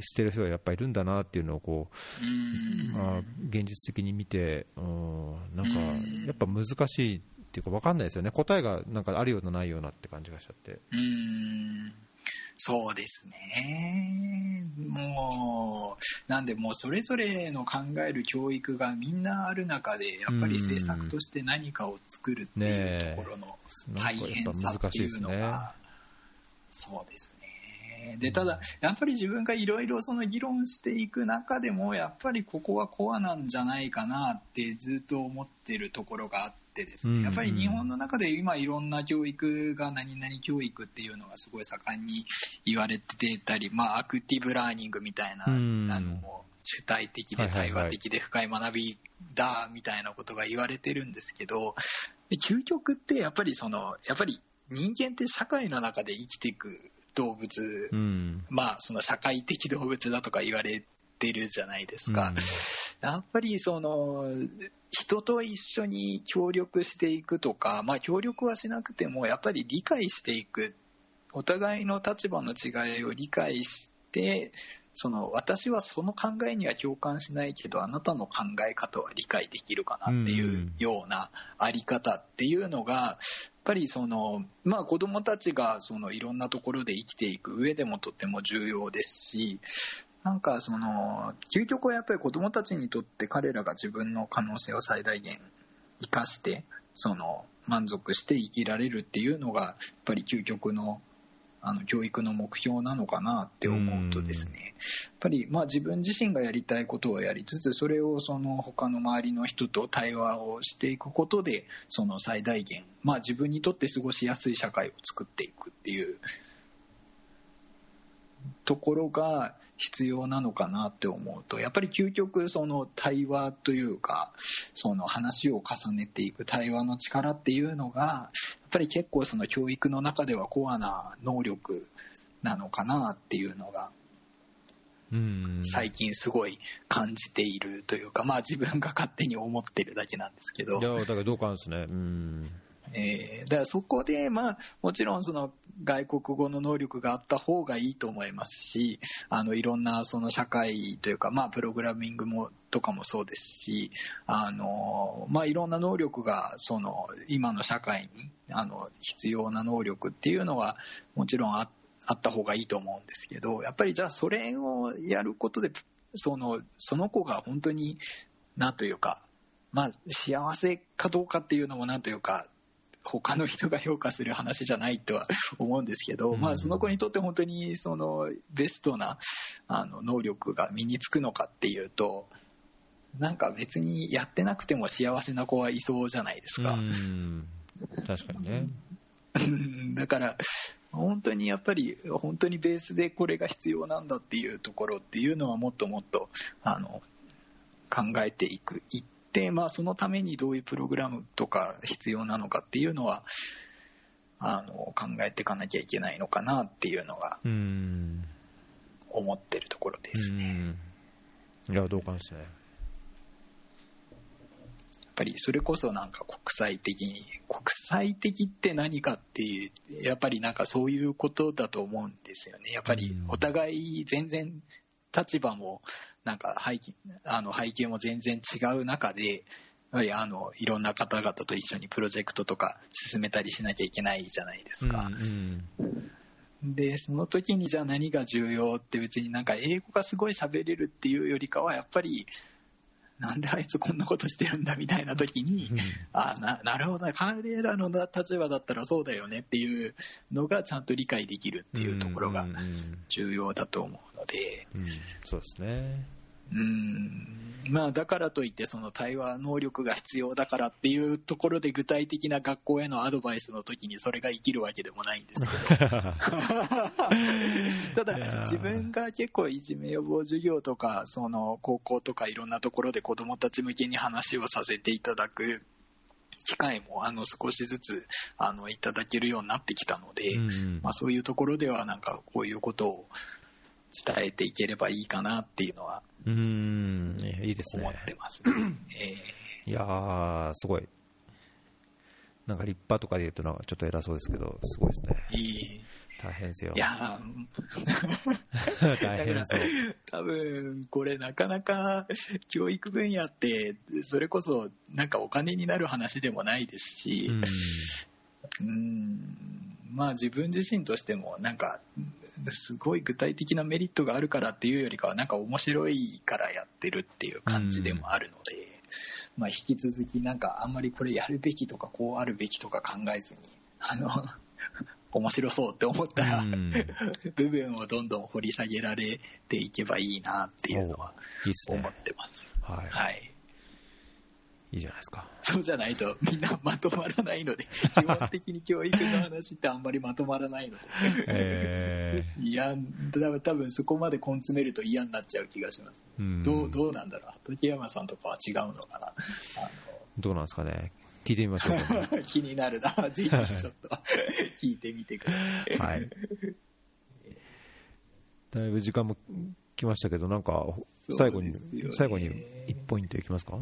してる人がやっぱりいるんだなっていうのをこう、うん。まあ、現実的に見て、うん、なんかうん。やっぱ難しいっていうか分かんないですよね、答えがなんかあるようなないようなって感じがしちゃって。うんそうですね。もう、なんでもうそれぞれの考える教育がみんなある中で、やっぱり政策として何かを作るっていうところの大変さっていうの。が、そうですね。で、ただ、やっぱり自分がいろいろその議論していく中でも、やっぱりここはコアなんじゃないかなってずっと思ってるところがあってですね、やっぱり日本の中で今いろんな教育が何々教育っていうのがすごい盛んに言われてたり、まあアクティブラーニングみたいな、うん。あの主体的で対話的で深い学びだみたいなことが言われてるんですけど、究極ってやっぱりその、やっぱり人間って社会の中で生きていく動物、うん、まあその社会的動物だとか言われてるじゃないですか。うん、やっぱりその、人と一緒に協力していくとか、まあ協力はしなくてもやっぱり理解していく。お互いの立場の違いを理解して、その私はその考えには共感しないけどあなたの考え方は理解できるかなっていうようなあり方っていうのがぱりその、まあ、子どもたちがそのいろんなところで生きていく上でもとても重要ですしなんかその究極はやっぱり子どもたちにとって彼らが自分の可能性を最大限生かしてその満足して生きられるっていうのがやっぱり究極のあの教育の目標なのかなって思うとですね、やっぱりまあ自分自身がやりたいことをやりつつそれをその他の周りの人と対話をしていくことでその最大限、まあ、自分にとって過ごしやすい社会を作っていくっていうところが必要なのかなって思うとやっぱり究極その対話というかその話を重ねていく対話の力っていうのがやっぱり結構その教育の中ではコアな能力なのかなっていうのが最近すごい感じているというか、まあ自分が勝手に思ってるだけなんですけど。いや、だからどうかんですね。うん。えー、だからそこで、まあ、もちろんその外国語の能力があった方がいいと思いますし、あのいろんなその社会というか、まあ、プログラミングもとかもそうですし、あのまあ、いろんな能力がその今の社会にあの必要な能力っていうのはもちろんああった方がいいと思うんですけど、やっぱりじゃあそれをやることで、そのその子が本当に、なんというか、まあ、幸せかどうかっていうのもなんというか、他の人が評価する話じゃないとは 思うんですけど、まあ、その子にとって本当にそのベストなあの能力が身につくのかっていうとなんか別にやってなくても幸せな子はいそうじゃないですか。確かにね。だから本当にやっぱり本当にベースでこれが必要なんだっていうところっていうのはもっともっとあの考えていくいっで、まあ、そのためにどういうプログラムとか必要なのかっていうのは、あの、考えていかなきゃいけないのかなっていうのが、思ってるところですね。いや、同感ですね。やっぱりそれこそなんか国際的に、国際的って何かっていう、やっぱりなんかそういうことだと思うんですよね。やっぱりお互い全然立場もなんか背景あの背景も全然違う中で、やはりあのいろんな方々と一緒にプロジェクトとか進めたりしなきゃいけないじゃないですか。うんうん、で、その時にじゃあ何が重要って別になんか英語がすごい喋れるっていうよりかはやっぱりなんであいつこんなことしてるんだみたいな時に、うん、あななるほど彼らの立場だったらそうだよねっていうのがちゃんと理解できるっていうところが重要だと思うので、うん、そうですねうん。まあ、だからといってその対話能力が必要だからっていうところで具体的な学校へのアドバイスの時にそれが生きるわけでもないんですけど。ただ自分が結構いじめ予防授業とかその高校とかいろんなところで子どもたち向けに話をさせていただく機会もあの少しずつあのいただけるようになってきたので、うんうん、まあ、そういうところではなんかこういうことを伝えていければいいかなっていうのはうん、いいですね。思ってますね。えー、いやー、すごい。なんか立派とかで言うとなんかちょっと偉そうですけど、すごいですね。いい。大変ですよ。いや 大変そう。多分、これなかなか教育分野って、それこそなんかお金になる話でもないですし、うん、うんまあ自分自身としてもなんかすごい具体的なメリットがあるからっていうよりかはなんか面白いからやってるっていう感じでもあるので、まあ引き続きなんかあんまりこれやるべきとかこうあるべきとか考えずにあの 面白そうって思ったら、部分をどんどん掘り下げられていけばいいなっていうのは思ってます。はい、はいいいじゃないですか。そうじゃないとみんなまとまらないので、基本的に教育の話ってあんまりまとまらないので、えいや、多分多分そこまで根詰めると嫌になっちゃう気がします。ーうんどうどうなんだろう、畠山さんとかは違うのかな。あどうなんですかね。聞いてみましょう 気になるな、ぜひちょっと聞いてみてください。はい。だいぶ時間も来ましたけど、なんか、最後に、最後に1ポイントいきますか？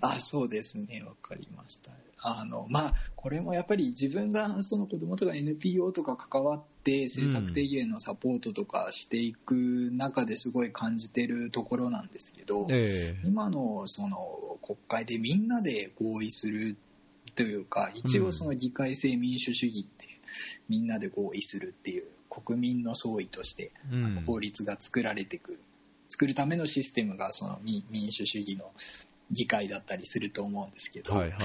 あそうですね、わかりました。あのまあ、これもやっぱり自分がその子どもとか NPO とか関わって政策提言のサポートとかしていく中ですごい感じてるところなんですけど、え今のその国会でみんなで合意するというか、一応その議会制民主主義ってみんなで合意するっていう国民の総意として。法律が作られていく作るためのシステムがその民民主主義の議会だったりすると思うんですけど、はいはい。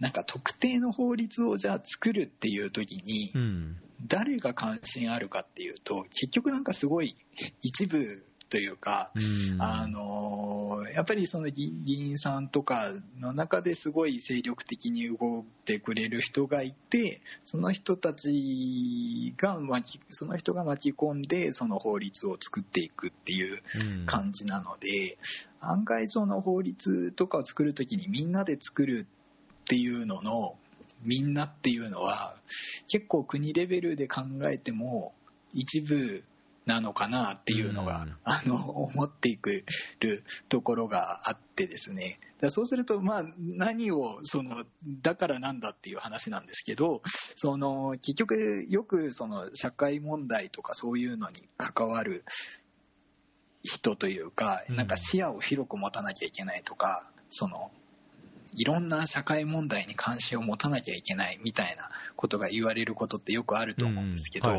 なんか特定の法律をじゃあ作るっていう時にうん。誰が関心あるかっていうと結局なんかすごい一部というか、うん。あのやっぱりその議議員さんとかの中ですごい精力的に動いてくれる人がいてその人たちが巻きその人が巻き込んでその法律を作っていくっていううん。感じなので、案外その法律とかを作るときにみんなで作るっていうののみんなっていうのは結構国レベルで考えても一部なのかなっていうのが、うん。あの思っていくるところがあってですね。だそうするとまあ何をそのだからなんだっていう話なんですけどその結局よくその社会問題とかそういうのに関わる人というか、うん。なんか視野を広く持たなきゃいけないとか、その、いろんな社会問題に関心を持たなきゃいけないみたいなことが言われることってよくあると思うんですけど、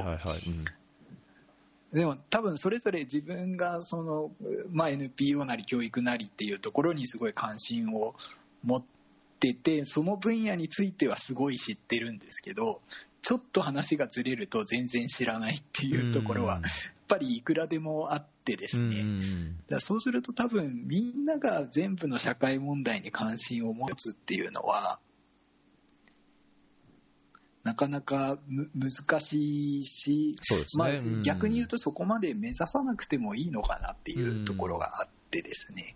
でも多分それぞれ自分がその、まあ、NPO なり教育なりっていうところにすごい関心を持っててその分野についてはすごい知ってるんですけどちょっと話がずれると全然知らないっていうところはやっぱりいくらでもあってですね、だそうすると多分みんなが全部の社会問題に関心を持つっていうのはなかなかむ難しいし、ね。まあうん、逆に言うとそこまで目指さなくてもいいのかなっていうところがあってですね。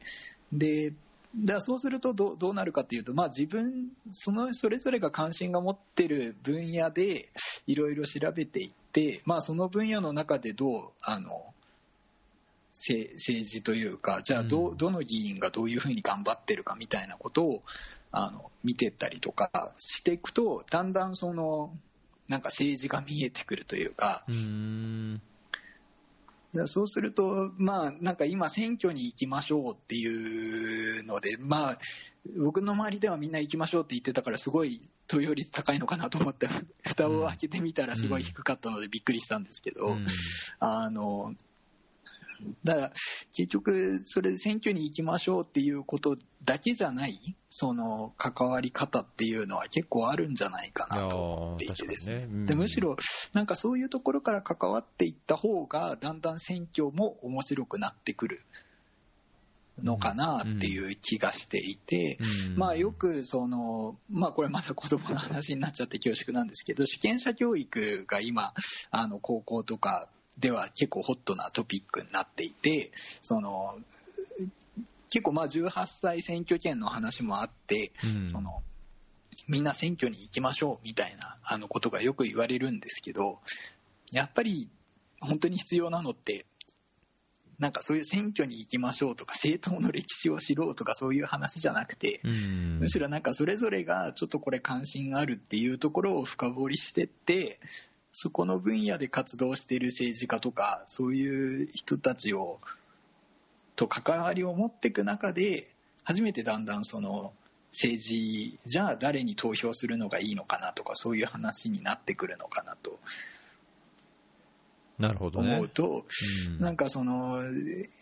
でだそうするとどうどうなるかっていうと、まあ、自分そのそれぞれが関心が持ってる分野でいろいろ調べていって、まあ、その分野の中でどうあのせ政治というかじゃあど,、うどの議員がどういうふうに頑張ってるかみたいなことをあの見てったりとかしていくとだんだんそのなんか政治が見えてくるというかうそうすると、まあ、なんか今、選挙に行きましょうっていうので、まあ、僕の周りではみんな行きましょうって言ってたから、すごい投票率高いのかなと思って、蓋を開けてみたら、すごい低かったのでびっくりしたんですけど、うん。あのだから結局、それで選挙に行きましょうっていうことだけじゃない、その関わり方っていうのは結構あるんじゃないかなと思っていてですね。ね。うん。でむしろ、なんかそういうところから関わっていった方が、だんだん選挙も面白くなってくるのかなっていう気がしていて、うん。まあ、よくその、まあ、これまた子供の話になっちゃって恐縮なんですけど主権者教育が今あの高校とかでは結構ホットなトピックになっていてその結構まあ18歳選挙権の話もあって、うん。そのみんな選挙に行きましょうみたいなあのことがよく言われるんですけどやっぱり本当に必要なのってなんかそういう選挙に行きましょうとか政党の歴史を知ろうとかそういう話じゃなくて、うん。むしろなんかそれぞれがちょっとこれ関心があるっていうところを深掘りしてってそこの分野で活動している政治家とかそういう人たちをと関わりを持っていく中で初めてだんだんその政治じゃあ誰に投票するのがいいのかなとかそういう話になってくるのかなとなるほどね。思うと、うんなんかその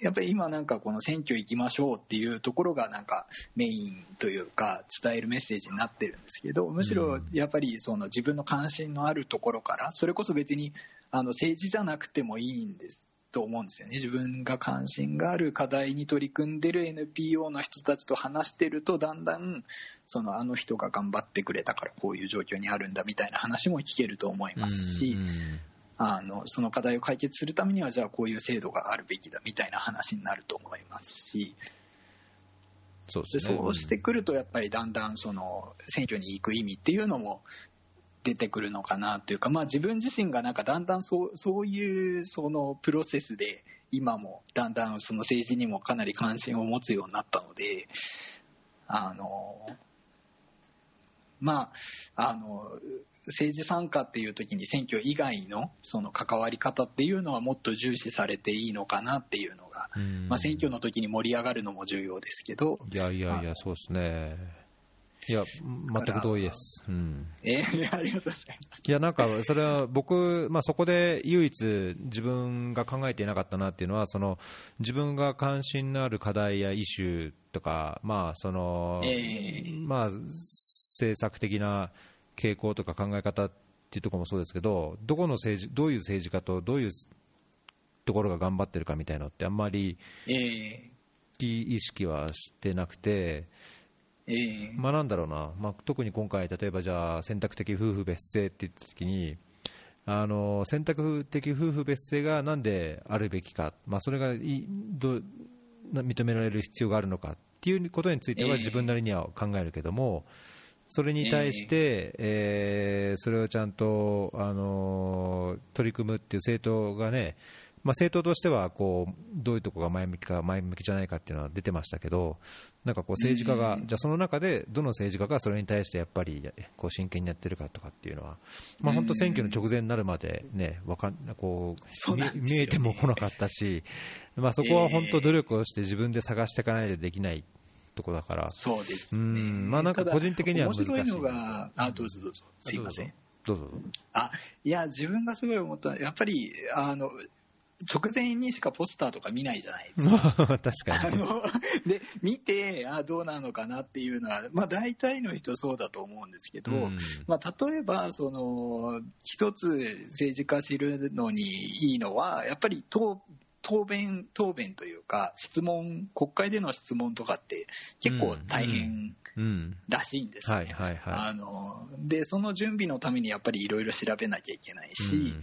やっぱり今なんかこの選挙行きましょうっていうところがなんかメインというか伝えるメッセージになってるんですけどむしろやっぱりその自分の関心のあるところからそれこそ別にあの政治じゃなくてもいいんですと思うんですよね。自分が関心がある課題に取り組んでる NPO の人たちと話してると、だんだん、そのあの人が頑張ってくれたからこういう状況にあるんだみたいな話も聞けると思いますし、あのその課題を解決するためにはじゃあこういう制度があるべきだみたいな話になると思いますし。そうで、ね、そうしてくるとやっぱりだんだんその選挙に行く意味っていうのも出てくるのかなというか、まあ、自分自身がなんかだんだんそうそういうそのプロセスで今もだんだんその政治にもかなり関心を持つようになったのであのまあ、あの政治参加っていう時に選挙以外のその関わり方っていうのはもっと重視されていいのかなっていうのが、まあ、選挙の時に盛り上がるのも重要ですけどいやいやいや、そうですね。いや、全く同意です。うん、えー、ありがとうございます。いや、なんか、それは僕、まあ、そこで唯一自分が考えていなかったなっていうのは、その、自分が関心のある課題やイシューとか、まあ、その、えー、まあ、政策的な傾向とか考え方っていうところもそうですけど、どこの政治、どういう政治家とどういうところが頑張ってるかみたいなのって、あんまり意識はしてなくて、えー、まあなんだろうな、まあ、特に今回、例えばじゃあ選択的夫婦別姓って言ったときに、あの選択的夫婦別姓がなんであるべきか、まあ、それがいど認められる必要があるのかっていうことについては自分なりには考えるけども、えーそれに対して、えー、それをちゃんと、あの取り組むっていう政党がね、まあ、政党としてはこうどういうところが前向きか前向きじゃないかっていうのは出てましたけど、なんかこう政治家が、じゃあその中でどの政治家がそれに対してやっぱりこう真剣にやってるかとかっていうのは、まあ、本当、選挙の直前になるまで、ね、わかんこう、ね、見えても来なかったし、まあ、そこは本当、努力をして自分で探していかないとできないとこだから。そうですね。うん。まあなんか個人的には難しい。面白いのが、あ、どうぞどうぞ。すいません。どうぞ。あ、いや、自分がすごい思った、やっぱり、あの、直前にしかポスターとか見ないじゃないですか。確かに。あの で、見て、あどうなのかなっていうのは、まあ大体の人そうだと思うんですけど、うん、まあ例えば、その、一つ政治家知るのにいいのは、やっぱり党答弁、答弁というか、質問、国会での質問とかって結構大変らしいんですね。で、その準備のためにやっぱりいろいろ調べなきゃいけないし、うん、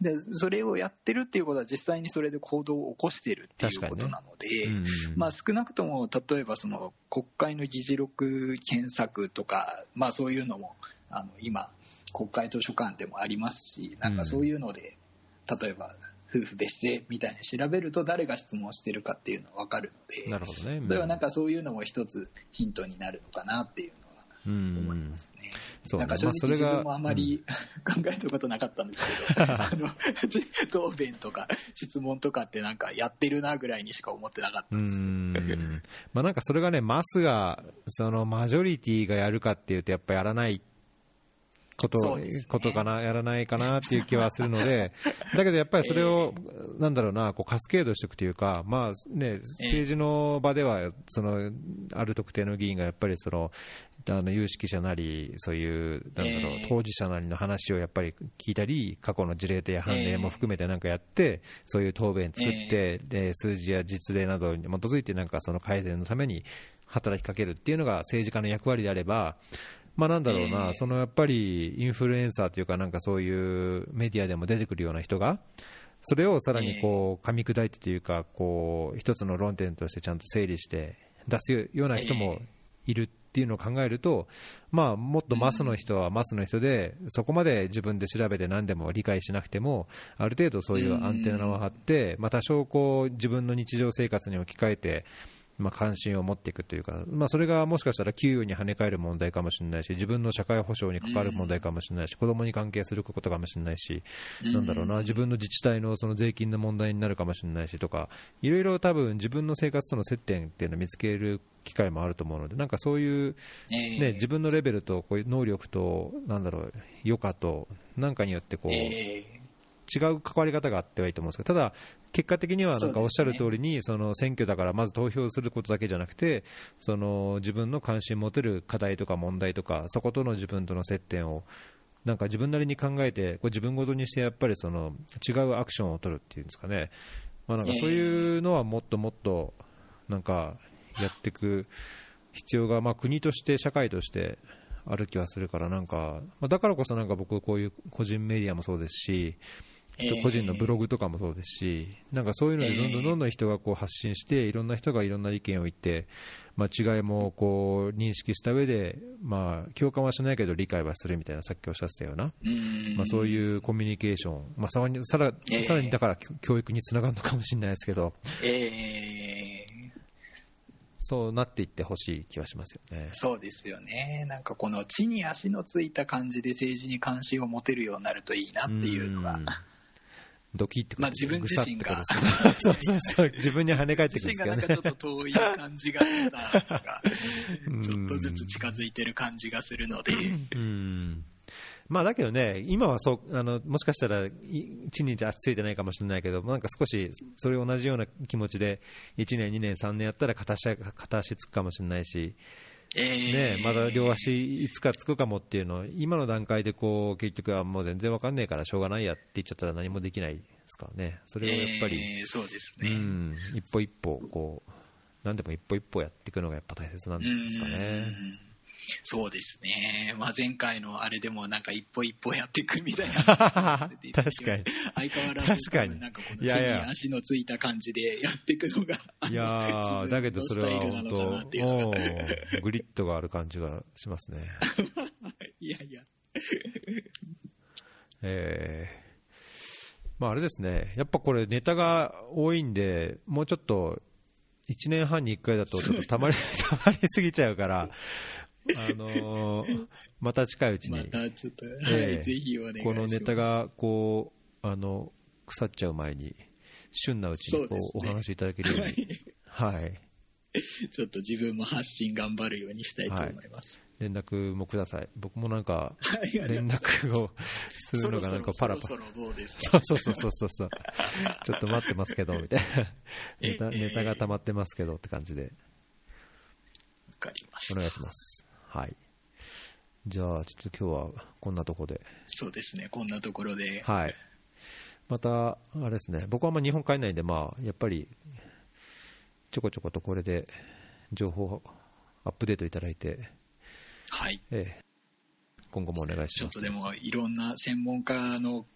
で、それをやってるっていうことは実際にそれで行動を起こしてるっていうことなので、ねうん、まあ少なくとも例えばその国会の議事録検索とか、まあそういうのも、あの今、国会図書館でもありますし、なんかそういうので、例えば夫婦別姓みたいに調べると誰が質問してるかっていうのは分かるので、なるほどね。それはなんかそういうのも一つヒントになるのかなっていうのは思いますね。そうなんか正直自分もあまり、考えたことなかったんですけど、あの、答弁とか質問とかってなんかやってるなぐらいにしか思ってなかったんですけど。まあなんかそれがね、マスが、そのマジョリティがやるかっていうとやっぱやらないこと、ね、ことかな、やらないかなっていう気はするので、だけどやっぱりそれを、えー、なんだろうな、こうカスケードしていくというか、まあね、政治の場では、その、ある特定の議員がやっぱりその、あの有識者なり、そういう、なんだろう、当事者なりの話をやっぱり聞いたり、過去の事例や判例も含めてなんかやって、そういう答弁作って、で数字や実例などに基づいて、なんかその改善のために働きかけるっていうのが政治家の役割であれば、まあなんだろうな、えー、そのやっぱりインフルエンサーというか、なんかそういうメディアでも出てくるような人が、それをさらにこう噛み砕いてというか、こう一つの論点としてちゃんと整理して出すような人もいるっていうのを考えると、まあ、もっとマスの人はマスの人で、そこまで自分で調べて何でも理解しなくても、ある程度そういうアンテナを張って、また証拠を自分の日常生活に置き換えて、まあ、関心を持っていくというか、まあ、それがもしかしたら給与に跳ね返る問題かもしれないし、自分の社会保障に関わる問題かもしれないし、子供に関係することかもしれないし、なんだろうな、自分の自治体のその税金の問題になるかもしれないしとか、いろいろ多分自分の生活との接点っていうのを見つける機会もあると思うので、なんかそういう、ね、自分のレベルとこういう能力と、なんだろう、余暇と、なんかによってこう、違う関わり方があってはいいと思うんですけど、ただ、結果的にはなんかおっしゃる通りに、その選挙だからまず投票することだけじゃなくて、その自分の関心持てる課題とか問題とか、そことの自分との接点を、なんか自分なりに考えて、こう自分ごとにしてやっぱりその違うアクションを取るっていうんですかね、まあ、なんかそういうのはもっともっとなんかやっていく必要が、まあ、国として社会としてある気はするからなんか、まあ、だからこそなんか僕こういう個人メディアもそうですし個人のブログとかもそうですし、なんかそういうのでどんどんどんどん人がこう発信して、いろんな人がいろんな意見を言って、まあ、違いもこう認識した上で、まあ、共感はしないけど理解はするみたいな、さっきおっしゃってたような、うんまあ、そういうコミュニケーション、まあ、さらにさらええさらにだから教教育につながるのかもしれないですけど、えーそうなっていってほしい気はしますよね。そうですよね。なんかこの地に足のついた感じで政治に関心を持てるようになるといいなっていうのがん、ドキってまあ自分自身が。そうそうそう、自分に跳ね返ってく自るんですけどね。身がなんかちょっ。と遠い感じがしたのが、うん。ちょっとずつ近づいてる感じがするので、うん。まあだけどね、今はそうあのもしかしたらい地に足ついてないかもしれないけど、なんか少しそれ同じような気持ちで、1年、2年、3年やったら片足片足つくかもしれないし、えーね、まだ両足いつかつくかもっていうのを、今の段階でこう結局はもう全然わかんないからしょうがないやって言っちゃったら何もできないですからね、それをやっぱり、えーそうですうね。ん、一歩一歩こう、何でも一歩一歩やっていくのがやっぱ大切なんですかね。うんそうですね、まあ、前回のあれでもなんか一歩一歩やっていくみたいな。話をさせていただきます確相変わらず確かに。なんかこの地に足のついた感じでやっていくのがいや自ー、分だけどそれは本当グリッドがある感じがしますね。いやいや。えーまあ、あれですね、やっぱこれ、ネタが多いんで、もうちょっと、1年半に1回だと、ちょっとたまり たまりすぎちゃうから、あのーまた近いうちに、またちょっと、はいええぜひお願いしますこのネタがこうあの腐っちゃう前に、旬なうちにこうねお話しいただけるようはに、いはい、ちょっと自分も発信頑張るようにしたいと思います。連絡もください。僕もなんか、連絡をするのがなんかパラパラ。そうですか？そうそうそうそう。ちょっと待ってますけど、みたいな。ネタええネタが溜まってますけどって感じで、わかりました。お願いします。はい。じゃあ、ちょっと今日はこんなとこで。そうですね、こんなところで。はい。また、あれですね、僕はあんま日本帰んないんで、まあ、やっぱり、ちょこちょことこれで、情報アップデートいただいて、はい。ええ、今後もお願いします。ちょっとでもいろんな専門家の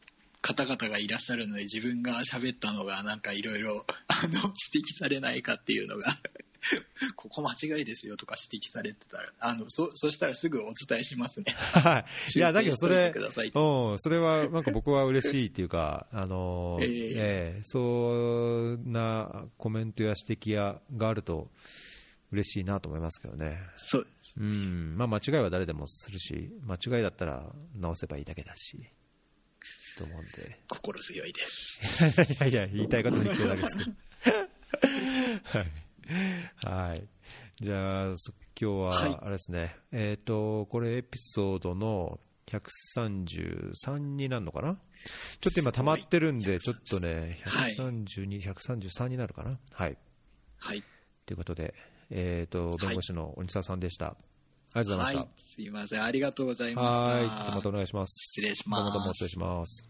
方々がいらっしゃるので自分が喋ったのがなんかいろいろあの指摘されないかっていうのが ここ間違いですよとか指摘されてたらあのそそしたらすぐお伝えしますね。はい。いや、だけどそれうん、それはなんか僕は嬉しいっていうか、あのええええそんなコメントや指摘やがあると嬉しいなと思いますけどね。そうです。うん、まあ間違いは誰でもするし、間違いだったら直せばいいだけだし、と思うんで。心強いです。いやいや、言いたいこと言ってるだけですけど。はい。はい。じゃあ、そ今日はいは、あれですね、えっ、と、これエピソードの133になるのかな？ちょっと今溜まってるんで、ちょっとね、はい132、133になるかな？はい。はい。ということで、えっ、と、弁護士の鬼沢さんでした。ありがとうございました。はい。すいません。ありがとうございました。はい。またお願いします。失礼しますどうもどうも失礼します。